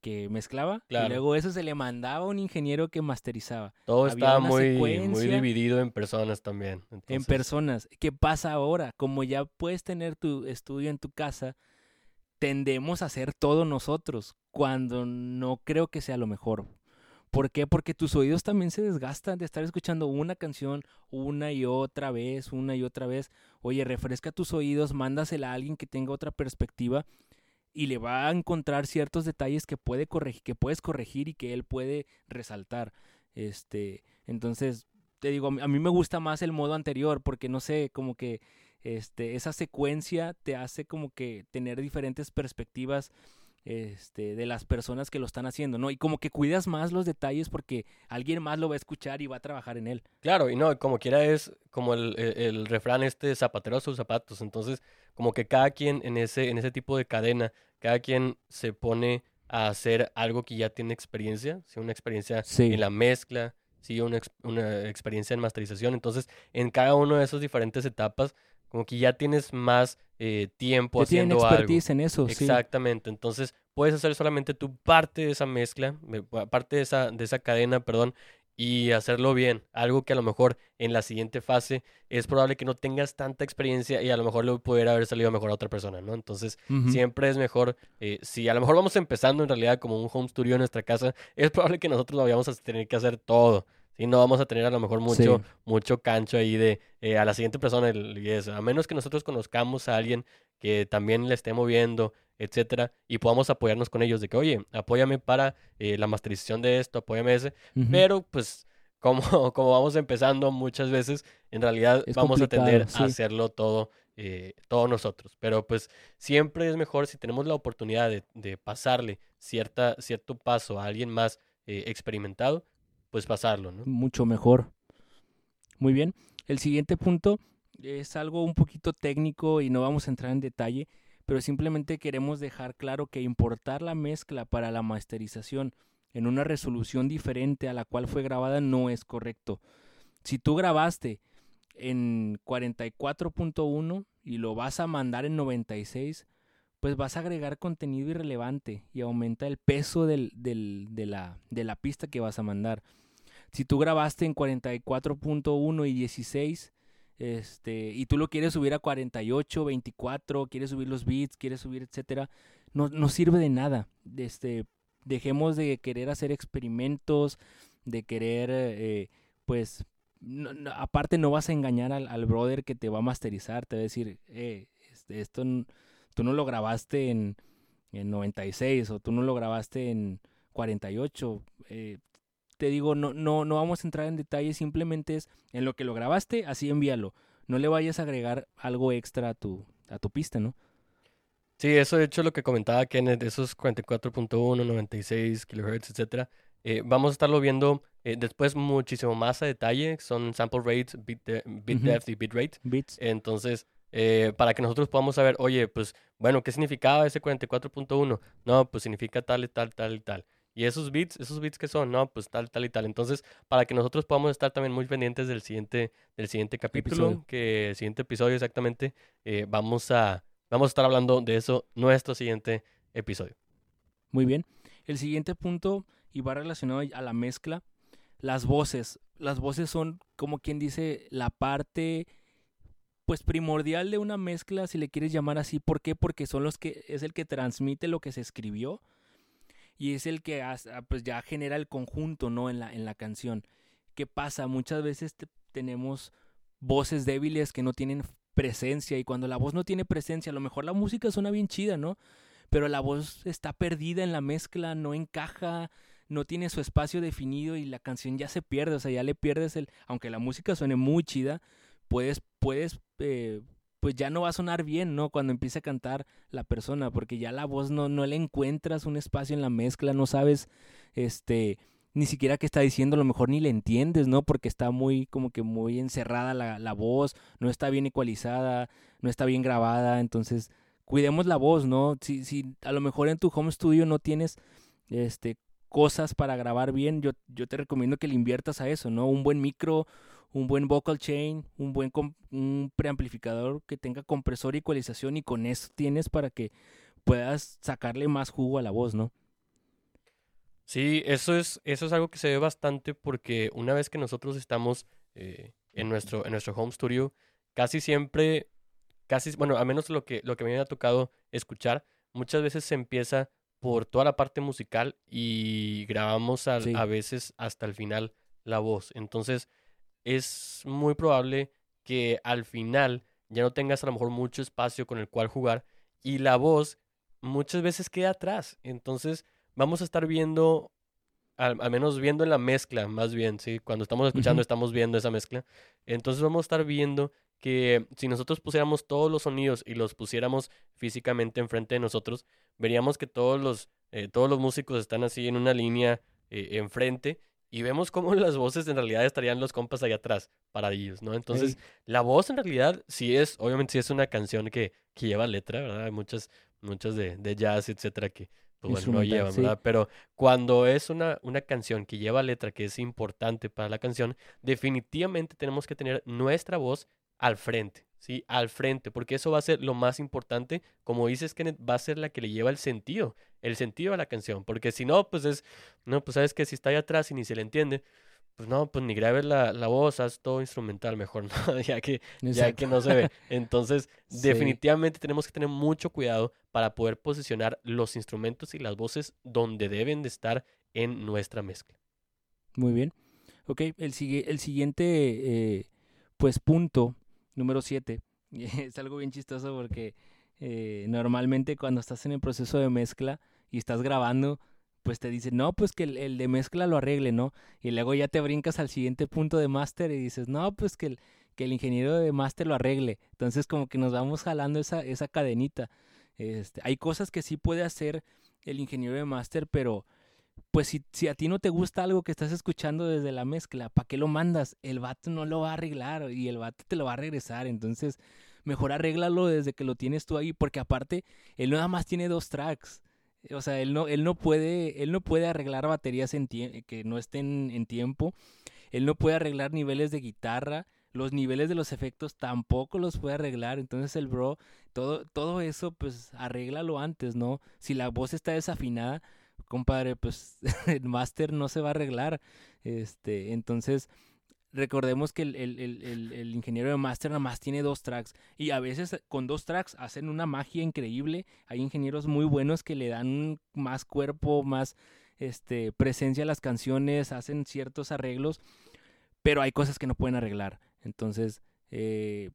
que mezclaba y luego eso se le mandaba a un ingeniero que masterizaba. Todo estaba muy, muy dividido en personas también. En personas. ¿Qué pasa ahora? Como ya puedes tener tu estudio en tu casa, tendemos a hacer todo nosotros cuando no creo que sea lo mejor. ¿Por qué? Porque tus oídos también se desgastan de estar escuchando una canción una y otra vez, una y otra vez. Oye, refresca tus oídos, mándasela a alguien que tenga otra perspectiva y le va a encontrar ciertos detalles que puede corregir, que puedes corregir y que él puede resaltar. Este, entonces, te digo, a mí me gusta más el modo anterior porque no sé, como que este, esa secuencia te hace como que tener diferentes perspectivas este, de las personas que lo están haciendo, ¿no? Y como que cuidas más los detalles porque alguien más lo va a escuchar y va a trabajar en él. Claro, y no, como quiera es como el, el, refrán este, zapatero a sus zapatos. Entonces, como que cada quien en ese, en ese tipo de cadena, cada quien se pone a hacer algo que ya tiene experiencia, ¿sí? una experiencia en la mezcla, ¿sí? una, una experiencia en masterización. Entonces, en cada una de esas diferentes etapas, como que ya tienes más eh, tiempo haciendo expertise en eso, Exactamente. Entonces, puedes hacer solamente tu parte de esa mezcla, parte de esa, de esa cadena, perdón, y hacerlo bien. Algo que a lo mejor en la siguiente fase es probable que no tengas tanta experiencia y a lo mejor le pudiera haber salido mejor a otra persona, ¿no? Entonces, siempre es mejor, eh, si a lo mejor vamos empezando en realidad como un home studio en nuestra casa, es probable que nosotros lo vayamos a tener que hacer todo. Y no vamos a tener a lo mejor mucho, mucho cancho ahí de eh, a la siguiente persona y eso. A menos que nosotros conozcamos a alguien que también le esté moviendo, etcétera, y podamos apoyarnos con ellos de que, oye, apóyame para eh, la masterización de esto, apóyame ese. Pero pues como, como vamos empezando muchas veces, en realidad vamos a tender a hacerlo todo, eh, todos nosotros. Pero pues siempre es mejor si tenemos la oportunidad de, de pasarle cierta, cierto paso a alguien más experimentado, pues pasarlo, ¿no? Mucho mejor. Muy bien. El siguiente punto es algo un poquito técnico y no vamos a entrar en detalle, pero simplemente queremos dejar claro que importar la mezcla para la masterización en una resolución diferente a la cual fue grabada no es correcto. Si tú grabaste en 44.1 y lo vas a mandar en 96, pues vas a agregar contenido irrelevante y aumenta el peso del, de, la, de la pista que vas a mandar. Si tú grabaste en 44.1 y 16, este, y tú lo quieres subir a 48, 24, quieres subir los beats, quieres subir, etcétera, no, no sirve de nada. Este, dejemos de querer hacer experimentos, de querer, eh, pues, aparte no vas a engañar al, al, brother que te va a masterizar, te va a decir, eh, este, esto tú no lo grabaste en, en 96 o tú no lo grabaste en 48. Eh, te digo, no, no, no vamos a entrar en detalle, simplemente es en lo que lo grabaste, así envíalo. No le vayas a agregar algo extra a tu, a tu pista, ¿no? Sí, eso de hecho lo que comentaba Kenneth, esos 44.1, 96 kHz, etcétera, eh, vamos a estarlo viendo eh, después muchísimo más a detalle, son sample rates, bit, depth y bit rate. Bits. Entonces, eh, para que nosotros podamos saber, oye, pues, bueno, ¿qué significaba ese 44.1? No, pues significa tal y tal, tal y tal. Y esos bits, esos bits que son, no, pues tal, tal y tal. Entonces, para que nosotros podamos estar también muy pendientes del siguiente, del siguiente capítulo, que el siguiente episodio exactamente, eh, vamos, a, vamos a estar hablando de eso nuestro siguiente episodio. Muy bien. El siguiente punto, y va relacionado a la mezcla, las voces. Las voces son, como quien dice, la parte pues primordial de una mezcla, si le quieres llamar así. ¿Por qué? Porque son los que es el que transmite lo que se escribió y es el que ah, pues ya genera el conjunto, ¿no? En la, en la canción. ¿Qué pasa? Muchas veces tenemos voces débiles que no tienen presencia y cuando la voz no tiene presencia, a lo mejor la música suena bien chida, ¿no? Pero la voz está perdida en la mezcla, no encaja, no tiene su espacio definido y la canción ya se pierde, o sea, ya le pierdes el, aunque la música suene muy chida, puedes, puedes, eh, pues ya no va a sonar bien, ¿no? Cuando empiece a cantar la persona, porque ya la voz no, no le encuentras un espacio en la mezcla, no sabes, este, ni siquiera qué está diciendo, a lo mejor ni le entiendes, ¿no? Porque está muy, como que muy encerrada la, la voz, no está bien ecualizada, no está bien grabada, entonces cuidemos la voz, ¿no? Si, si a lo mejor en tu home studio no tienes, este, cosas para grabar bien, yo, yo te recomiendo que le inviertas a eso, ¿no? Un buen micro, un buen vocal chain, un buen un preamplificador que tenga compresor y ecualización y con eso tienes para que puedas sacarle más jugo a la voz, ¿no? Sí, eso es, eso es algo que se ve bastante porque una vez que nosotros estamos eh, en, nuestro, en nuestro home studio, casi siempre, casi, bueno, a menos lo que, lo que me ha tocado escuchar, muchas veces se empieza por toda la parte musical y grabamos a veces hasta el final la voz. Entonces, es muy probable que al final ya no tengas a lo mejor mucho espacio con el cual jugar y la voz muchas veces queda atrás. Entonces vamos a estar viendo, al, menos viendo en la mezcla, más bien, ¿sí? Cuando estamos escuchando estamos viendo esa mezcla. Entonces vamos a estar viendo que si nosotros pusiéramos todos los sonidos y los pusiéramos físicamente enfrente de nosotros, veríamos que todos los, eh, todos los músicos están así en una línea eh, enfrente y vemos cómo las voces en realidad estarían los compas ahí atrás, paradillos, ¿no? Entonces, la voz en realidad sí es, obviamente sí es una canción que, que lleva letra, ¿verdad? Hay muchas, muchas de, de jazz, etcétera, que pues, bueno, no llevan, ¿verdad? Pero cuando es una, una canción que lleva letra, que es importante para la canción, definitivamente tenemos que tener nuestra voz al frente, ¿sí? Al frente, porque eso va a ser lo más importante. Como dices, Kenneth, va a ser la que le lleva el sentido, el sentido a la canción, porque si no, pues es, no, pues sabes que si está ahí atrás y ni se le entiende, pues no, pues ni grabes la, la voz, haz todo instrumental mejor, ¿no? ya, que, ya que no se ve. Entonces, Sí. definitivamente tenemos que tener mucho cuidado para poder posicionar los instrumentos y las voces donde deben de estar en nuestra mezcla. Muy bien. Ok, el, el siguiente, eh, pues punto, número 7, es algo bien chistoso porque eh, normalmente cuando estás en el proceso de mezcla y estás grabando, pues te dicen, no, pues que el, de mezcla lo arregle, ¿no? Y luego ya te brincas al siguiente punto de máster y dices, no, pues que el, que el ingeniero de máster lo arregle. Entonces como que nos vamos jalando esa, esa cadenita. Este, hay cosas que sí puede hacer el ingeniero de máster, pero pues si, si a ti no te gusta algo que estás escuchando desde la mezcla, ¿para qué lo mandas? El vato no lo va a arreglar y el vato te lo va a regresar. Entonces, mejor arréglalo desde que lo tienes tú ahí, porque aparte, él nada más tiene dos tracks. O sea, él no, él no puede, él no puede arreglar baterías en tie- que no estén en tiempo. Él no puede arreglar niveles de guitarra. Los niveles de los efectos tampoco los puede arreglar. Entonces el bro, todo, todo eso, pues arréglalo antes, ¿no? Si la voz está desafinada, compadre, pues el máster no se va a arreglar. Este, entonces, recordemos que el, el- el- el- ingeniero de máster nada más tiene dos tracks. Y a veces con dos tracks hacen una magia increíble. Hay ingenieros muy buenos que le dan más cuerpo, más este, presencia a las canciones, hacen ciertos arreglos, pero hay cosas que no pueden arreglar. Entonces, eh,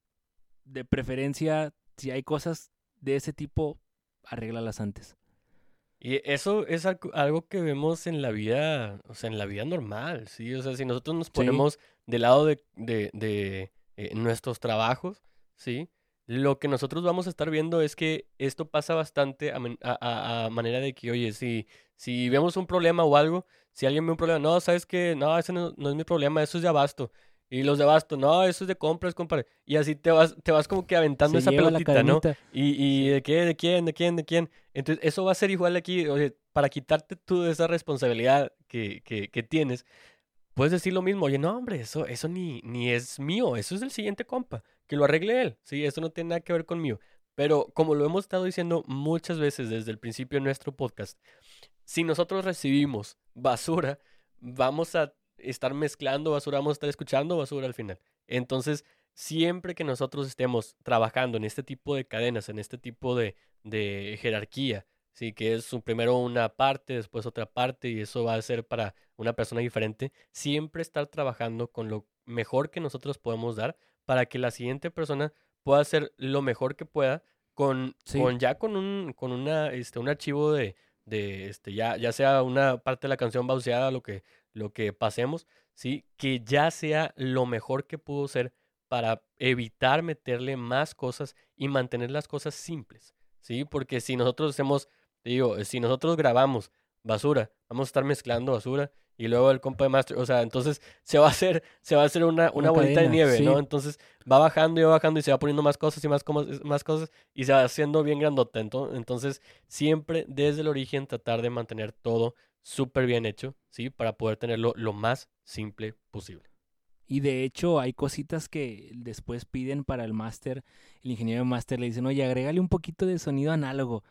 de preferencia, si hay cosas de ese tipo, arréglalas antes. Y eso es algo que vemos en la vida, o sea, en la vida normal, ¿sí? O sea, si nosotros nos Sí. ponemos del lado de, de, de, eh, nuestros trabajos, ¿sí? Lo que nosotros vamos a estar viendo es que esto pasa bastante a manera de que, oye, si, si vemos un problema o algo, si alguien ve un problema, no, sabes que, no, ese no, no es mi problema, eso es de abasto. Y los de abasto, no, eso es de compras, compadre. Y así te vas, te vas como que aventando Se esa pelotita, ¿no? Y, y de qué, de quién, de quién, de quién. Entonces, eso va a ser igual aquí, oye, para quitarte tú de esa responsabilidad que, que, que tienes, puedes decir lo mismo, oye, no, hombre, eso, eso ni, ni es mío, eso es del siguiente compa, que lo arregle él, sí, eso no tiene nada que ver conmigo. Pero como lo hemos estado diciendo muchas veces desde el principio de nuestro podcast, si nosotros recibimos basura, vamos a estar mezclando basura, vamos a estar escuchando basura al final. Entonces, siempre que nosotros estemos trabajando en este tipo de cadenas, en este tipo de, de jerarquía, sí, que es un- primero una parte, después otra parte, y eso va a ser para una persona diferente, siempre estar trabajando con lo mejor que nosotros podemos dar para que la siguiente persona pueda hacer lo mejor que pueda con, Sí. con ya con un, con una, este, un archivo de, de este, ya, ya sea una parte de la canción bauseada, lo que, lo que pasemos, ¿sí? Que ya sea lo mejor que pudo ser para evitar meterle más cosas y mantener las cosas simples, ¿sí? Porque si nosotros hacemos, digo, si nosotros grabamos basura, vamos a estar mezclando basura y luego el compa de master, o sea, entonces se va a hacer, se va a hacer una, una Una bolita de nieve, ¿no? Entonces va bajando y va bajando y se va poniendo más cosas y más, más cosas y se va haciendo bien grandota. Ento- Entonces, siempre desde el origen tratar de mantener todo súper bien hecho, ¿sí? Para poder tenerlo lo más simple posible. Y de hecho hay cositas que después piden para el máster. El ingeniero de máster le dicen, oye, agrégale un poquito de sonido análogo.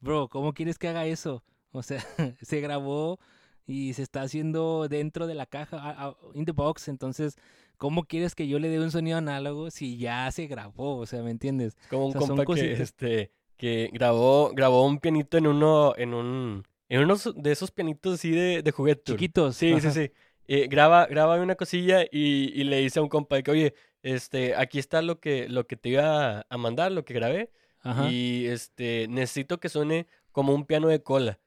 Bro, ¿cómo quieres que haga eso? O sea, se grabó y se está haciendo dentro de la caja, in the box. Entonces, ¿cómo quieres que yo le dé un sonido análogo si ya se grabó? O sea, ¿me entiendes? Es como un O sea, son compa que, este, que grabó, grabó un pianito en uno, en un, en uno de esos pianitos así de, de juguete. Chiquitos. Sí, sí, ajá. sí. Eh, graba, graba una cosilla y, y le dice a un compa que, oye, este, aquí está lo que, lo que te iba a mandar, lo que grabé. Ajá. Y este, necesito que suene como un piano de cola.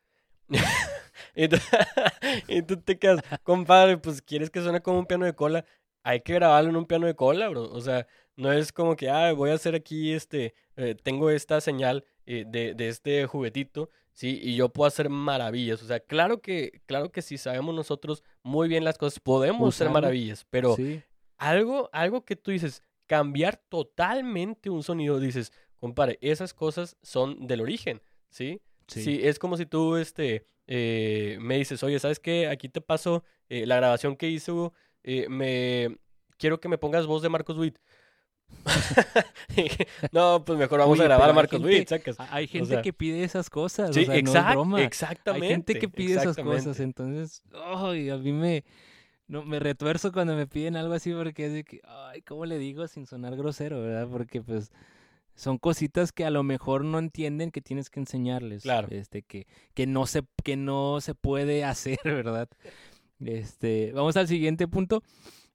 y, tú, y tú te quedas, compadre, pues quieres que suene como un piano de cola. Hay que grabarlo en un piano de cola, bro. O sea, no es como que, ah, voy a hacer aquí este, eh, tengo esta señal eh, de, de este juguetito, ¿sí? Y yo puedo hacer maravillas. O sea, claro que, claro que si sabemos nosotros muy bien las cosas, podemos hacer Usarlo. maravillas, pero Sí. algo, algo que tú dices, cambiar totalmente un sonido, dices, compadre, esas cosas son del origen, ¿sí? Sí. Sí, es como si tú, este, eh, me dices, oye, ¿sabes qué? Aquí te paso eh, la grabación que hizo, eh, me... Quiero que me pongas voz de Marcos Witt. no, pues mejor vamos Oye, a grabar a Marcos Witt, sacas. Hay gente sea, que pide esas cosas. Sí, o sea, no es broma. exactamente. Hay gente que pide esas cosas, entonces, ay, a mí me, no, me retuerzo cuando me piden algo así porque es de que, ay, ¿cómo le digo sin sonar grosero, verdad? Porque pues son cositas que a lo mejor no entienden que tienes que enseñarles. Claro. Este, que, que no se, que no se puede hacer, ¿verdad? Este, vamos al siguiente punto.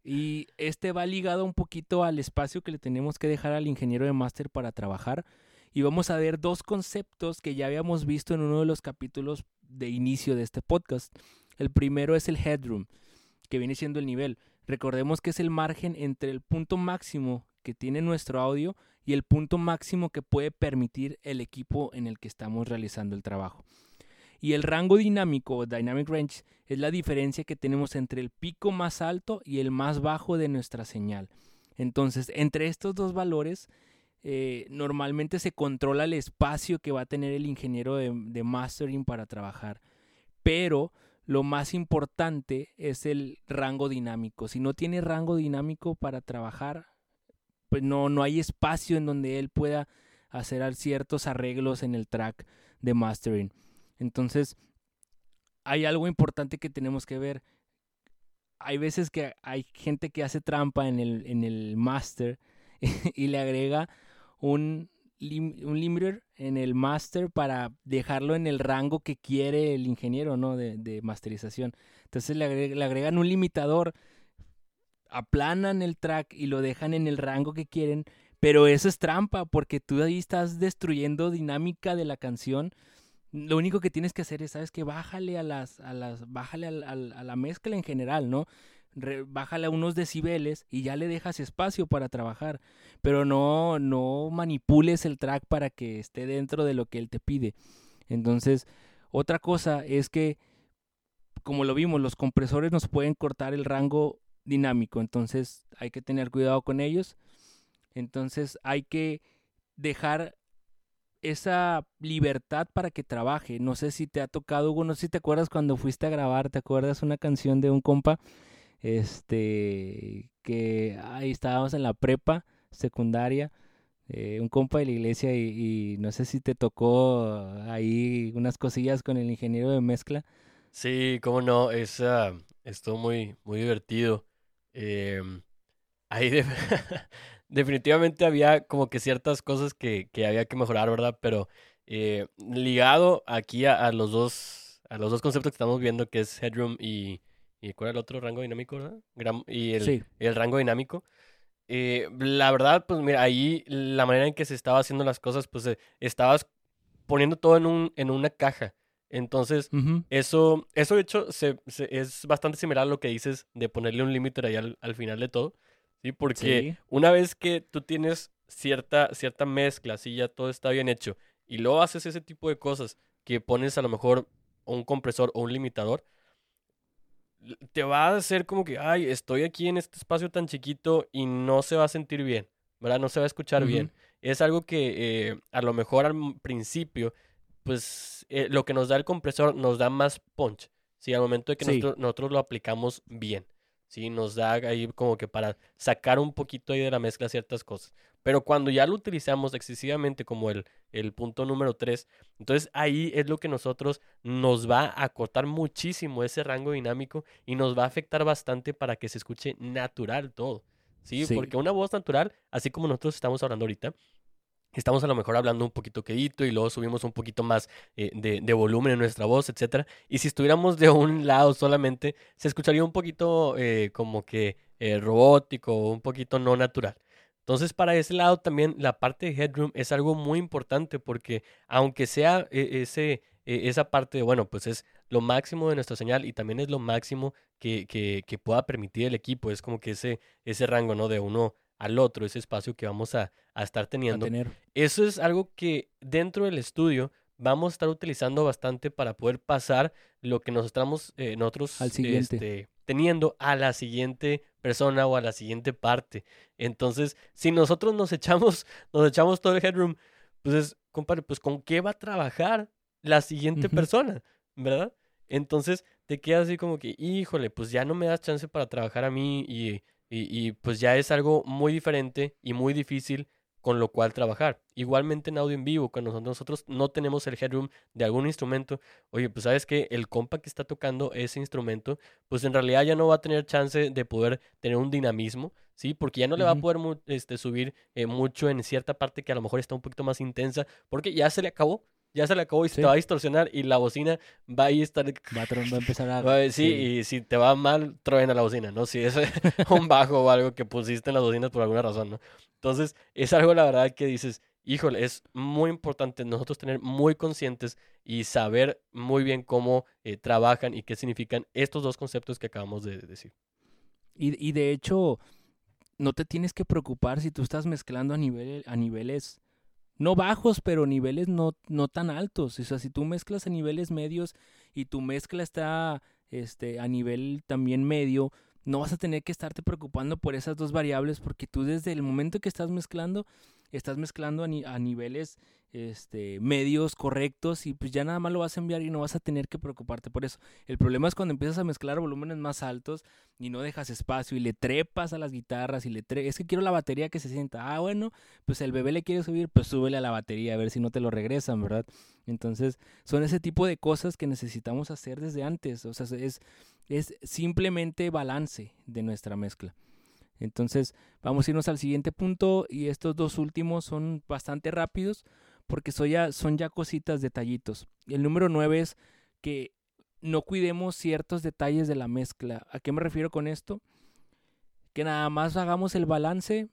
Y este va ligado un poquito al espacio que le tenemos que dejar al ingeniero de máster para trabajar. Y vamos a ver dos conceptos que ya habíamos visto en uno de los capítulos de inicio de este podcast. El primero es el headroom, que viene siendo el nivel. Recordemos que es el margen entre el punto máximo que tiene nuestro audio y el punto máximo que puede permitir el equipo en el que estamos realizando el trabajo. Y el rango dinámico o dynamic range es la diferencia que tenemos entre el pico más alto y el más bajo de nuestra señal. Entonces, entre estos dos valores, eh, normalmente se controla el espacio que va a tener el ingeniero de, mastering para trabajar. Pero lo más importante es el rango dinámico. Si no tiene rango dinámico para trabajar, pues no, no hay espacio en donde él pueda hacer ciertos arreglos en el track de mastering. Entonces, hay algo importante que tenemos que ver. Hay veces que hay gente que hace trampa en el, en el master y le agrega un, un limiter en el master para dejarlo en el rango que quiere el ingeniero ¿no? de, de masterización. Entonces le, le agregan un limitador, aplanan el track y lo dejan en el rango que quieren, pero eso es trampa porque tú ahí estás destruyendo dinámica de la canción lo único que tienes que hacer es, ¿sabes? Que bájale a las, a las, bájale a, la mezcla en general, ¿no? bájale a unos decibeles y ya le dejas espacio para trabajar. Pero no, no manipules el track para que esté dentro de lo que él te pide. Entonces, otra cosa es que, como lo vimos, los compresores nos pueden cortar el rango dinámico. Entonces, hay que tener cuidado con ellos. Entonces, hay que dejar esa libertad para que trabaje. No sé si te ha tocado, Hugo, no sé si te acuerdas cuando fuiste a grabar, ¿te acuerdas una canción de un compa? Este, que ahí estábamos en la prepa secundaria, eh, un compa de la iglesia y, no sé si te tocó ahí unas cosillas con el ingeniero de mezcla. Sí, cómo no, es, estuvo muy, muy divertido. Em, ahí de... definitivamente había como que ciertas cosas que, que había que mejorar, ¿verdad? Pero eh, ligado aquí a, los dos a los dos conceptos que estamos viendo, que es headroom y, y ¿cuál es el otro rango dinámico, verdad? y el, el rango dinámico. Eh, la verdad, pues mira, ahí la manera en que se estaba haciendo las cosas, pues eh, estabas poniendo todo en, un, en una caja. Entonces, eso, eso de hecho se, es bastante similar a lo que dices de ponerle un límite ahí al, al, final de todo. ¿Sí? Porque una vez que tú tienes cierta, cierta mezcla, así ya todo está bien hecho, y luego haces ese tipo de cosas que pones a lo mejor un compresor o un limitador, te va a hacer como que, ay, estoy aquí en este espacio tan chiquito y no se va a sentir bien, ¿verdad? No se va a escuchar bien. Es algo que eh, a lo mejor al principio, pues eh, lo que nos da el compresor nos da más punch, ¿sí? Al momento de que nosotros, nosotros, lo aplicamos bien. ¿Sí? Nos da ahí como que para sacar un poquito ahí de la mezcla ciertas cosas. Pero cuando ya lo utilizamos excesivamente como el, el punto número 3, entonces ahí es lo que nosotros nos va a cortar muchísimo ese rango dinámico y nos va a afectar bastante para que se escuche natural todo. ¿sí? Porque una voz natural, así como nosotros estamos hablando ahorita, estamos a lo mejor hablando un poquito quedito y luego subimos un poquito más eh, de, volumen en nuestra voz, etcétera. Y si estuviéramos de un lado solamente, se escucharía un poquito eh, como que eh, robótico, un poquito no natural. Entonces, para ese lado también la parte de headroom es algo muy importante porque aunque sea ese, esa parte de, bueno, pues es lo máximo de nuestra señal y también es lo máximo que, que, que pueda permitir el equipo, es como que ese, ese rango, ¿no? De uno al otro, ese espacio que vamos a, estar teniendo. Eso es algo que dentro del estudio vamos a estar utilizando bastante para poder pasar lo que nos estamos eh, nosotros este, teniendo a la siguiente persona o a la siguiente parte. Entonces, si nosotros nos echamos, nos echamos todo el headroom, pues es, compadre, pues con qué va a trabajar la siguiente persona, ¿verdad? Entonces te quedas así como que, híjole, pues ya no me das chance para trabajar a mí y y, y, pues ya es algo muy diferente y muy difícil con lo cual trabajar. Igualmente en audio en vivo, cuando nosotros no tenemos el headroom de algún instrumento, oye, pues sabes que el compa que está tocando ese instrumento, pues en realidad ya no va a tener chance de poder tener un dinamismo, ¿sí? Porque ya no le va a poder este, subir eh, mucho en cierta parte que a lo mejor está un poquito más intensa, porque ya se le acabó, ya se le acabó y se te va a distorsionar y la bocina va a estar... Va a, empezar a... sí, y si te va mal, truena la bocina, ¿no? Si es un bajo o algo que pusiste en las bocinas por alguna razón, ¿no? Entonces, es algo, la verdad, que dices, híjole, es muy importante nosotros tener muy conscientes y saber muy bien cómo eh, trabajan y qué significan estos dos conceptos que acabamos de decir. Y, y de hecho, no te tienes que preocupar si tú estás mezclando a, nivel, a niveles no bajos, pero niveles no, no tan altos. O sea, si tú mezclas a niveles medios y tu mezcla está este, a nivel también medio, no vas a tener que estarte preocupando por esas dos variables porque tú desde el momento que estás mezclando, estás mezclando a, a niveles este, medios correctos y pues ya nada más lo vas a enviar y no vas a tener que preocuparte por eso. El problema es cuando empiezas a mezclar volúmenes más altos y no dejas espacio y le trepas a las guitarras y le tre es que quiero la batería que se sienta. Ah, bueno, pues el bebé le quiere subir, pues súbele a la batería a ver si no te lo regresan, ¿verdad? Entonces, son ese tipo de cosas que necesitamos hacer desde antes, o sea, es es simplemente balance de nuestra mezcla. Entonces, vamos a irnos al siguiente punto y estos dos últimos son bastante rápidos porque ya, son ya cositas, detallitos. El número nueve es que no cuidemos ciertos detalles de la mezcla. ¿A qué me refiero con esto? Que nada más hagamos el balance,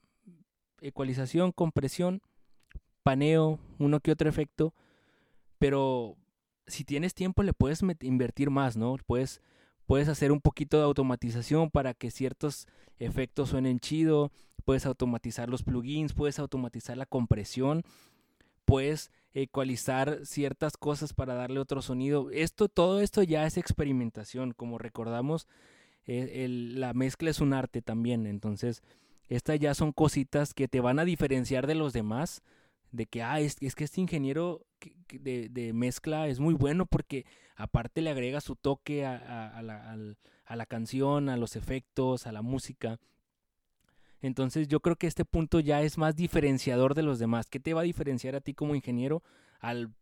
ecualización, compresión, paneo, uno que otro efecto, pero si tienes tiempo le puedes invertir más, ¿no? Puedes, puedes hacer un poquito de automatización para que ciertos efectos suenen chido, puedes automatizar los plugins, puedes automatizar la compresión puedes ecualizar ciertas cosas para darle otro sonido. Esto, todo esto ya es experimentación. Como recordamos, eh, la mezcla es un arte también. Entonces, estas ya son cositas que te van a diferenciar de los demás. De que, ah, es, que este ingeniero de, mezcla es muy bueno porque aparte le agrega su toque a, la, a la canción, a los efectos, a la música. Entonces yo creo que este punto ya es más diferenciador de los demás. ¿Qué te va a diferenciar a ti como ingeniero al,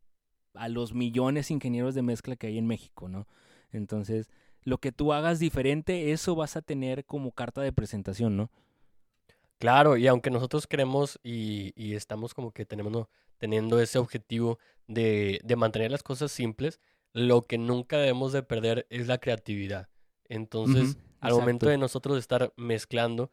a los millones de ingenieros de mezcla que hay en México, ¿no? Entonces, lo que tú hagas diferente, eso vas a tener como carta de presentación, ¿no? Claro, y aunque nosotros queremos y, y estamos como que tenemos, teniendo ese objetivo de, de mantener las cosas simples, lo que nunca debemos de perder es la creatividad. Entonces, al momento de nosotros estar mezclando,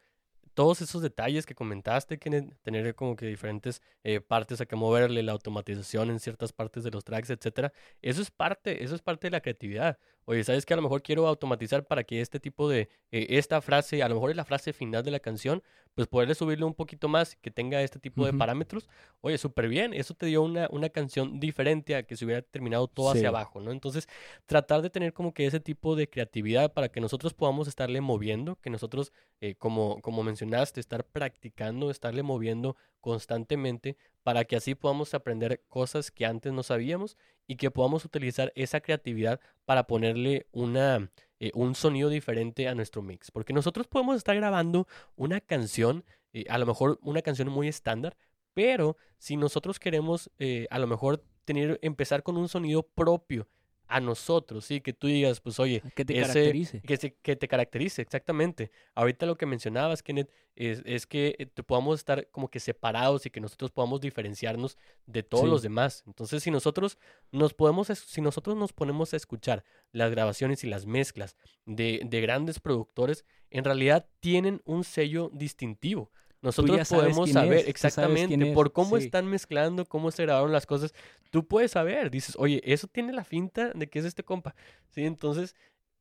todos esos detalles que comentaste, que tener como que diferentes eh, partes a que moverle, la automatización en ciertas partes de los tracks, etcétera, eso es parte, eso es parte de la creatividad. Oye, ¿sabes que A lo mejor quiero automatizar para que este tipo de, eh, esta frase, a lo mejor es la frase final de la canción, pues poderle subirle un poquito más, que tenga este tipo de parámetros. Oye, súper bien, eso te dio una, una canción diferente a que se hubiera terminado todo hacia abajo, ¿no? Entonces, tratar de tener como que ese tipo de creatividad para que nosotros podamos estarle moviendo, que nosotros, eh, como, como mencionaste, estar practicando, estarle moviendo constantemente para que así podamos aprender cosas que antes no sabíamos y que podamos utilizar esa creatividad para ponerle una, eh, un sonido diferente a nuestro mix. Porque nosotros podemos estar grabando una canción, eh, a lo mejor una canción muy estándar, pero si nosotros queremos eh, a lo mejor tener, empezar con un sonido propio a nosotros, ¿sí? Que tú digas, pues oye, que te caracterice. Que, que te caracterice, exactamente. Ahorita lo que mencionabas, Kenneth, es, es que eh, podamos estar como que separados y que nosotros podamos diferenciarnos de todos los demás. Entonces, si nosotros nos podemos, si nosotros nos ponemos a escuchar las grabaciones y las mezclas de, de grandes productores, en realidad tienen un sello distintivo. Nosotros podemos saber exactamente por cómo están mezclando, cómo se grabaron las cosas. Tú puedes saber, dices, oye, eso tiene la finta de que es este compa. Sí, entonces,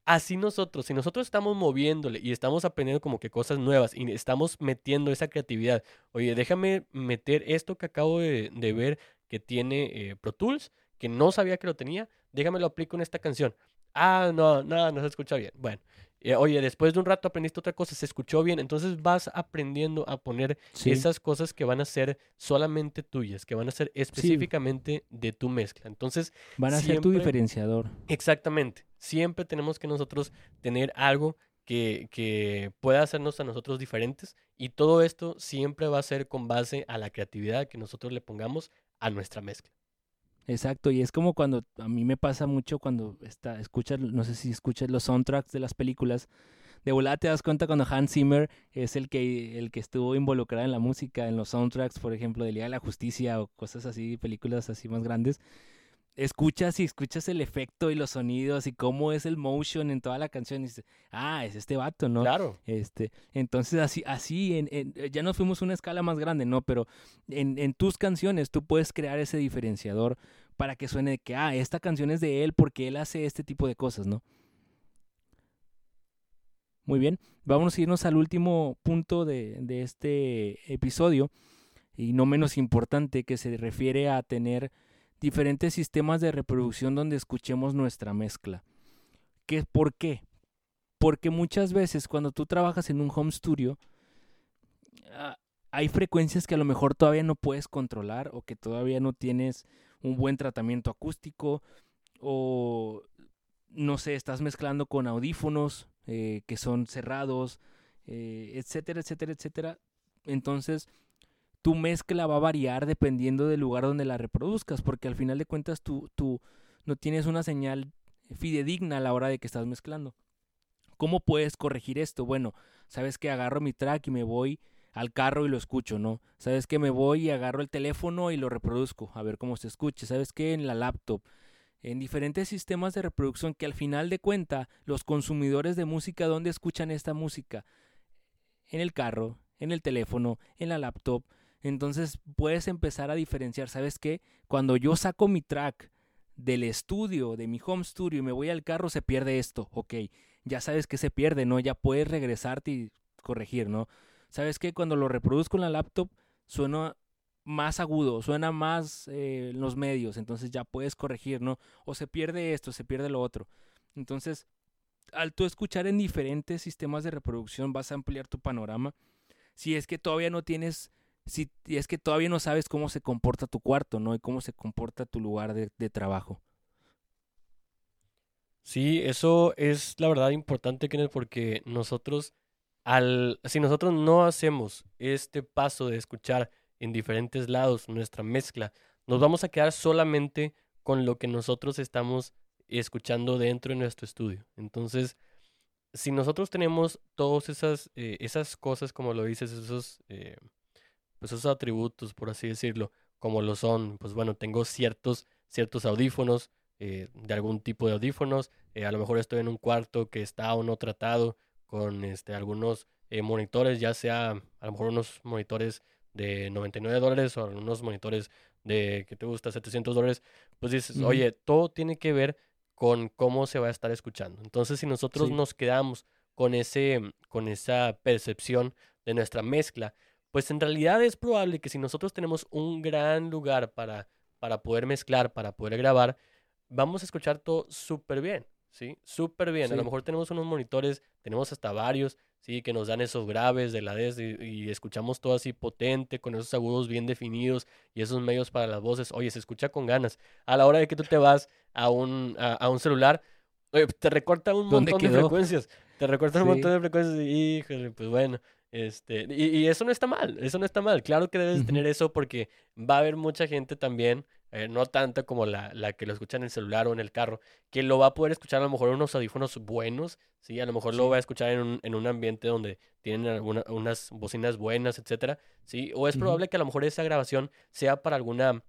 así nosotros, si nosotros estamos moviéndole y estamos aprendiendo como que cosas nuevas y estamos metiendo esa creatividad, oye, déjame meter esto que acabo de, ver que tiene eh, Pro Tools, que no sabía que lo tenía, déjame lo aplico en esta canción. Ah, no, no, no se escucha bien. Bueno, eh, oye, después de un rato aprendiste otra cosa, se escuchó bien, entonces vas aprendiendo a poner esas cosas que van a ser solamente tuyas, que van a ser específicamente de tu mezcla. Entonces, van a ser tu diferenciador. Exactamente. Siempre tenemos que nosotros tener algo que, que pueda hacernos a nosotros diferentes y todo esto siempre va a ser con base a la creatividad que nosotros le pongamos a nuestra mezcla. Exacto, y es como cuando a mí me pasa mucho cuando está, escuchas, no sé si escuchas los soundtracks de las películas, de volada te das cuenta cuando Hans Zimmer es el que, el que estuvo involucrado en la música, en los soundtracks, por ejemplo, de Liga de la Justicia o cosas así, películas así más grandes. Escuchas y escuchas el efecto y los sonidos y cómo es el motion en toda la canción y dices, ah, es este vato, ¿no? Claro. Este, entonces así, así, en, en, ya nos fuimos a una escala más grande, ¿no? Pero en, en tus canciones tú puedes crear ese diferenciador para que suene de que, ah, esta canción es de él porque él hace este tipo de cosas, ¿no? Muy bien, vamos a irnos al último punto de, de, este episodio y no menos importante que se refiere a tener diferentes sistemas de reproducción donde escuchemos nuestra mezcla. ¿Qué, ¿Por qué? Porque muchas veces cuando tú trabajas en un home studio ah, hay frecuencias que a lo mejor todavía no puedes controlar o que todavía no tienes un buen tratamiento acústico o no sé, estás mezclando con audífonos eh, que son cerrados, eh, etcétera, etcétera, etcétera. Entonces, tu mezcla va a variar dependiendo del lugar donde la reproduzcas, porque al final de cuentas tú, tú no tienes una señal fidedigna a la hora de que estás mezclando. ¿Cómo puedes corregir esto? Bueno, sabes que agarro mi track y me voy al carro y lo escucho, ¿no? Sabes que me voy y agarro el teléfono y lo reproduzco, a ver cómo se escucha. Sabes que en la laptop en diferentes sistemas de reproducción que al final de cuenta los consumidores de música dónde escuchan esta música en el carro, en el teléfono, en la laptop. Entonces puedes empezar a diferenciar, ¿sabes qué? Cuando yo saco mi track del estudio, de mi home studio y me voy al carro se pierde esto, ok, ya sabes que se pierde, ¿no? Ya puedes regresarte y corregir, ¿no? ¿Sabes qué? Cuando lo reproduzco en la laptop suena más agudo, suena más eh, los medios, entonces ya puedes corregir, ¿no? O se pierde esto, se pierde lo otro. Entonces, al tú escuchar en diferentes sistemas de reproducción vas a ampliar tu panorama. Si es que todavía no tienes, si es que todavía no sabes cómo se comporta tu cuarto, ¿no? Y cómo se comporta tu lugar de, trabajo. Sí, eso es la verdad importante, Kenneth, porque nosotros, al, si nosotros no hacemos este paso de escuchar en diferentes lados, nuestra mezcla, nos vamos a quedar solamente con lo que nosotros estamos escuchando dentro de nuestro estudio. Entonces, si nosotros tenemos todas esas, eh, esas cosas, como lo dices, esos, eh, pues esos atributos, por así decirlo, como lo son, pues bueno, tengo ciertos, ciertos audífonos, eh, de algún tipo de audífonos, a lo mejor estoy en un cuarto que está o no tratado con este, algunos monitores, ya sea a lo mejor unos monitores de 99 dólares o unos monitores de que te gusta 700 dólares, pues dices, oye, todo tiene que ver con cómo se va a estar escuchando. Entonces, si nosotros nos quedamos con, ese, con esa percepción de nuestra mezcla, pues en realidad es probable que si nosotros tenemos un gran lugar para, para poder mezclar, para poder grabar, vamos a escuchar todo súper bien, ¿sí? Súper bien. A lo mejor tenemos unos monitores, tenemos hasta varios, ¿sí? Que nos dan esos graves de la DES y, escuchamos todo así potente, con esos agudos bien definidos y esos medios para las voces. Oye, se escucha con ganas. A la hora de que tú te vas a un, a, un celular, te recorta un montón de frecuencias. Te recorta un montón de frecuencias y, híjole, pues bueno. Este, y, y, eso no está mal, eso no está mal. Claro que debes tener eso porque va a haber mucha gente también eh, no tanta como la, la, que lo escucha en el celular o en el carro, que lo va a poder escuchar a lo mejor en unos audífonos buenos, ¿sí? A lo mejor lo va a escuchar en un, en un ambiente donde tienen alguna, unas bocinas buenas, etcétera, ¿sí? O es probable que a lo mejor esa grabación sea para alguna,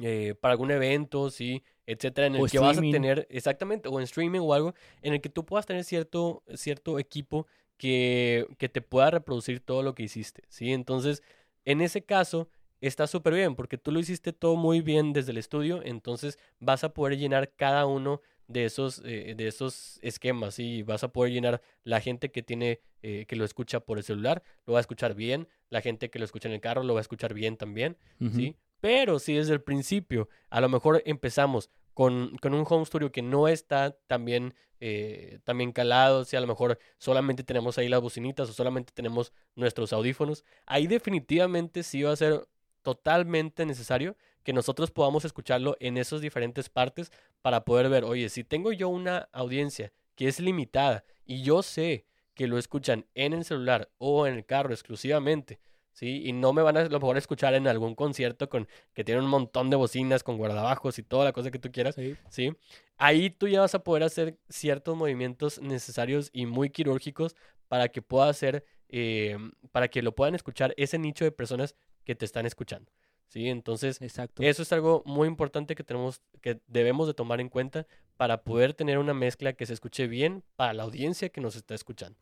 eh, para algún evento, ¿sí? Etcétera, en el que vas a tener, exactamente, o en streaming o algo, en el que tú puedas tener cierto, cierto equipo que, que te pueda reproducir todo lo que hiciste, ¿sí? Entonces, en ese caso está súper bien porque tú lo hiciste todo muy bien desde el estudio, entonces vas a poder llenar cada uno de esos, eh, de esos esquemas y vas a poder llenar la gente que tiene, eh, que lo escucha por el celular, lo va a escuchar bien, la gente que lo escucha en el carro lo va a escuchar bien también, ¿sí? Pero si desde el principio a lo mejor empezamos con, con un home studio que no está tan bien, eh, calado, si a lo mejor solamente tenemos ahí las bocinitas o solamente tenemos nuestros audífonos, ahí definitivamente sí va a ser totalmente necesario que nosotros podamos escucharlo en esas diferentes partes para poder ver, oye, si tengo yo una audiencia que es limitada y yo sé que lo escuchan en el celular o en el carro exclusivamente, ¿sí? Y no me van a lo mejor escuchar en algún concierto con que tiene un montón de bocinas con guardabajos y toda la cosa que tú quieras, Sí. Ahí tú ya vas a poder hacer ciertos movimientos necesarios y muy quirúrgicos para que pueda hacer, eh, para que lo puedan escuchar ese nicho de personas que te están escuchando. ¿sí? Entonces, Exacto. eso es algo muy importante que tenemos, que debemos de tomar en cuenta para poder tener una mezcla que se escuche bien para la audiencia que nos está escuchando.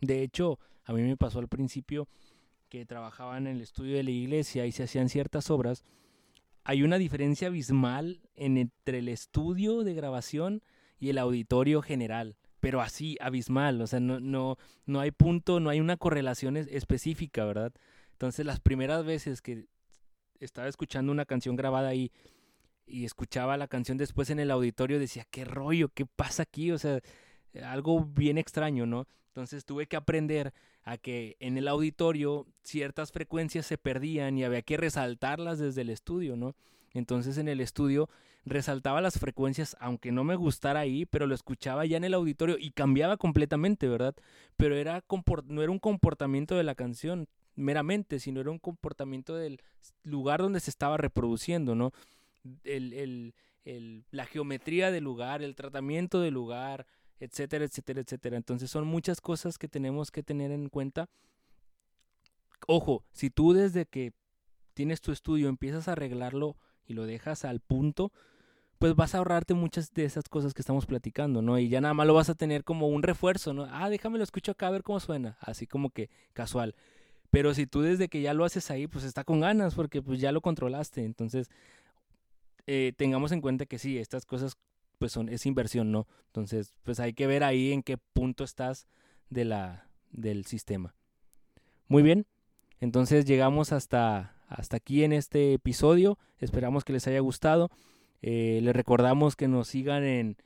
De hecho, a mí me pasó al principio que trabajaba en el estudio de la iglesia y se hacían ciertas obras. Hay una diferencia abismal en entre el estudio de grabación y el auditorio general, pero así, abismal, o sea, no, no, no hay punto, no hay una correlación es- específica, ¿verdad? Entonces, las primeras veces que estaba escuchando una canción grabada ahí y escuchaba la canción después en el auditorio, decía, ¿qué rollo? ¿Qué pasa aquí? O sea, algo bien extraño, ¿no? Entonces tuve que aprender a que en el auditorio ciertas frecuencias se perdían y había que resaltarlas desde el estudio, ¿no? Entonces en el estudio resaltaba las frecuencias, aunque no me gustara ahí, pero lo escuchaba ya en el auditorio y cambiaba completamente, ¿verdad? Pero era no era un comportamiento de la canción meramente, sino era un comportamiento del lugar donde se estaba reproduciendo, ¿no? El- el- la geometría del lugar, el tratamiento del lugar, etcétera, etcétera, etcétera. Entonces son muchas cosas que tenemos que tener en cuenta. Ojo, si tú desde que tienes tu estudio empiezas a arreglarlo y lo dejas al punto, pues vas a ahorrarte muchas de esas cosas que estamos platicando, ¿no? Y ya nada más lo vas a tener como un refuerzo, ¿no? Ah, déjame lo escucho acá a ver cómo suena, así como que casual. Pero si tú desde que ya lo haces ahí, pues está con ganas, porque pues ya lo controlaste. Entonces, eh, tengamos en cuenta que sí, estas cosas pues son, es inversión, ¿no? Entonces, pues hay que ver ahí en qué punto estás de la, del sistema. Muy bien, entonces llegamos hasta, hasta aquí en este episodio. Esperamos que les haya gustado. Eh, les recordamos que nos sigan en,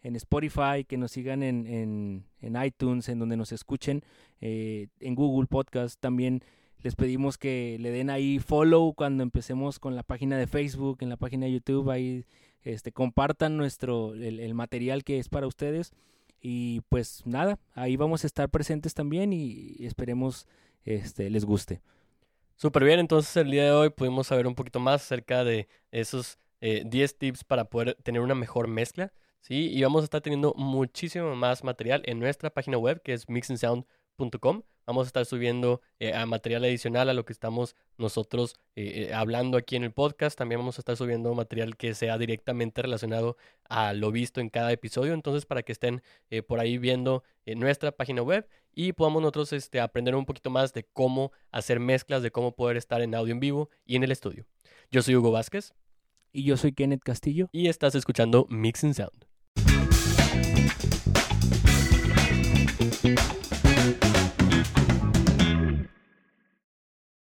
en Spotify, que nos sigan en, en, iTunes, en donde nos escuchen, eh, en Google Podcast. También les pedimos que le den ahí follow cuando empecemos con la página de Facebook, en la página de YouTube. Ahí este, compartan nuestro, el, material que es para ustedes. Y pues nada, ahí vamos a estar presentes también y esperemos este, les guste. Súper bien, entonces el día de hoy pudimos saber un poquito más acerca de esos eh, 10 tips para poder tener una mejor mezcla, ¿sí? Y vamos a estar teniendo muchísimo más material en nuestra página web que es mixingsound.com. Vamos a estar subiendo eh, a material adicional a lo que estamos nosotros eh, eh, hablando aquí en el podcast. También vamos a estar subiendo material que sea directamente relacionado a lo visto en cada episodio. Entonces, para que estén eh, por ahí viendo en nuestra página web y podamos nosotros este, aprender un poquito más de cómo hacer mezclas, de cómo poder estar en audio en vivo y en el estudio. Yo soy Hugo Vázquez Y yo soy Kenneth Castillo. y estás escuchando Mixing Sound.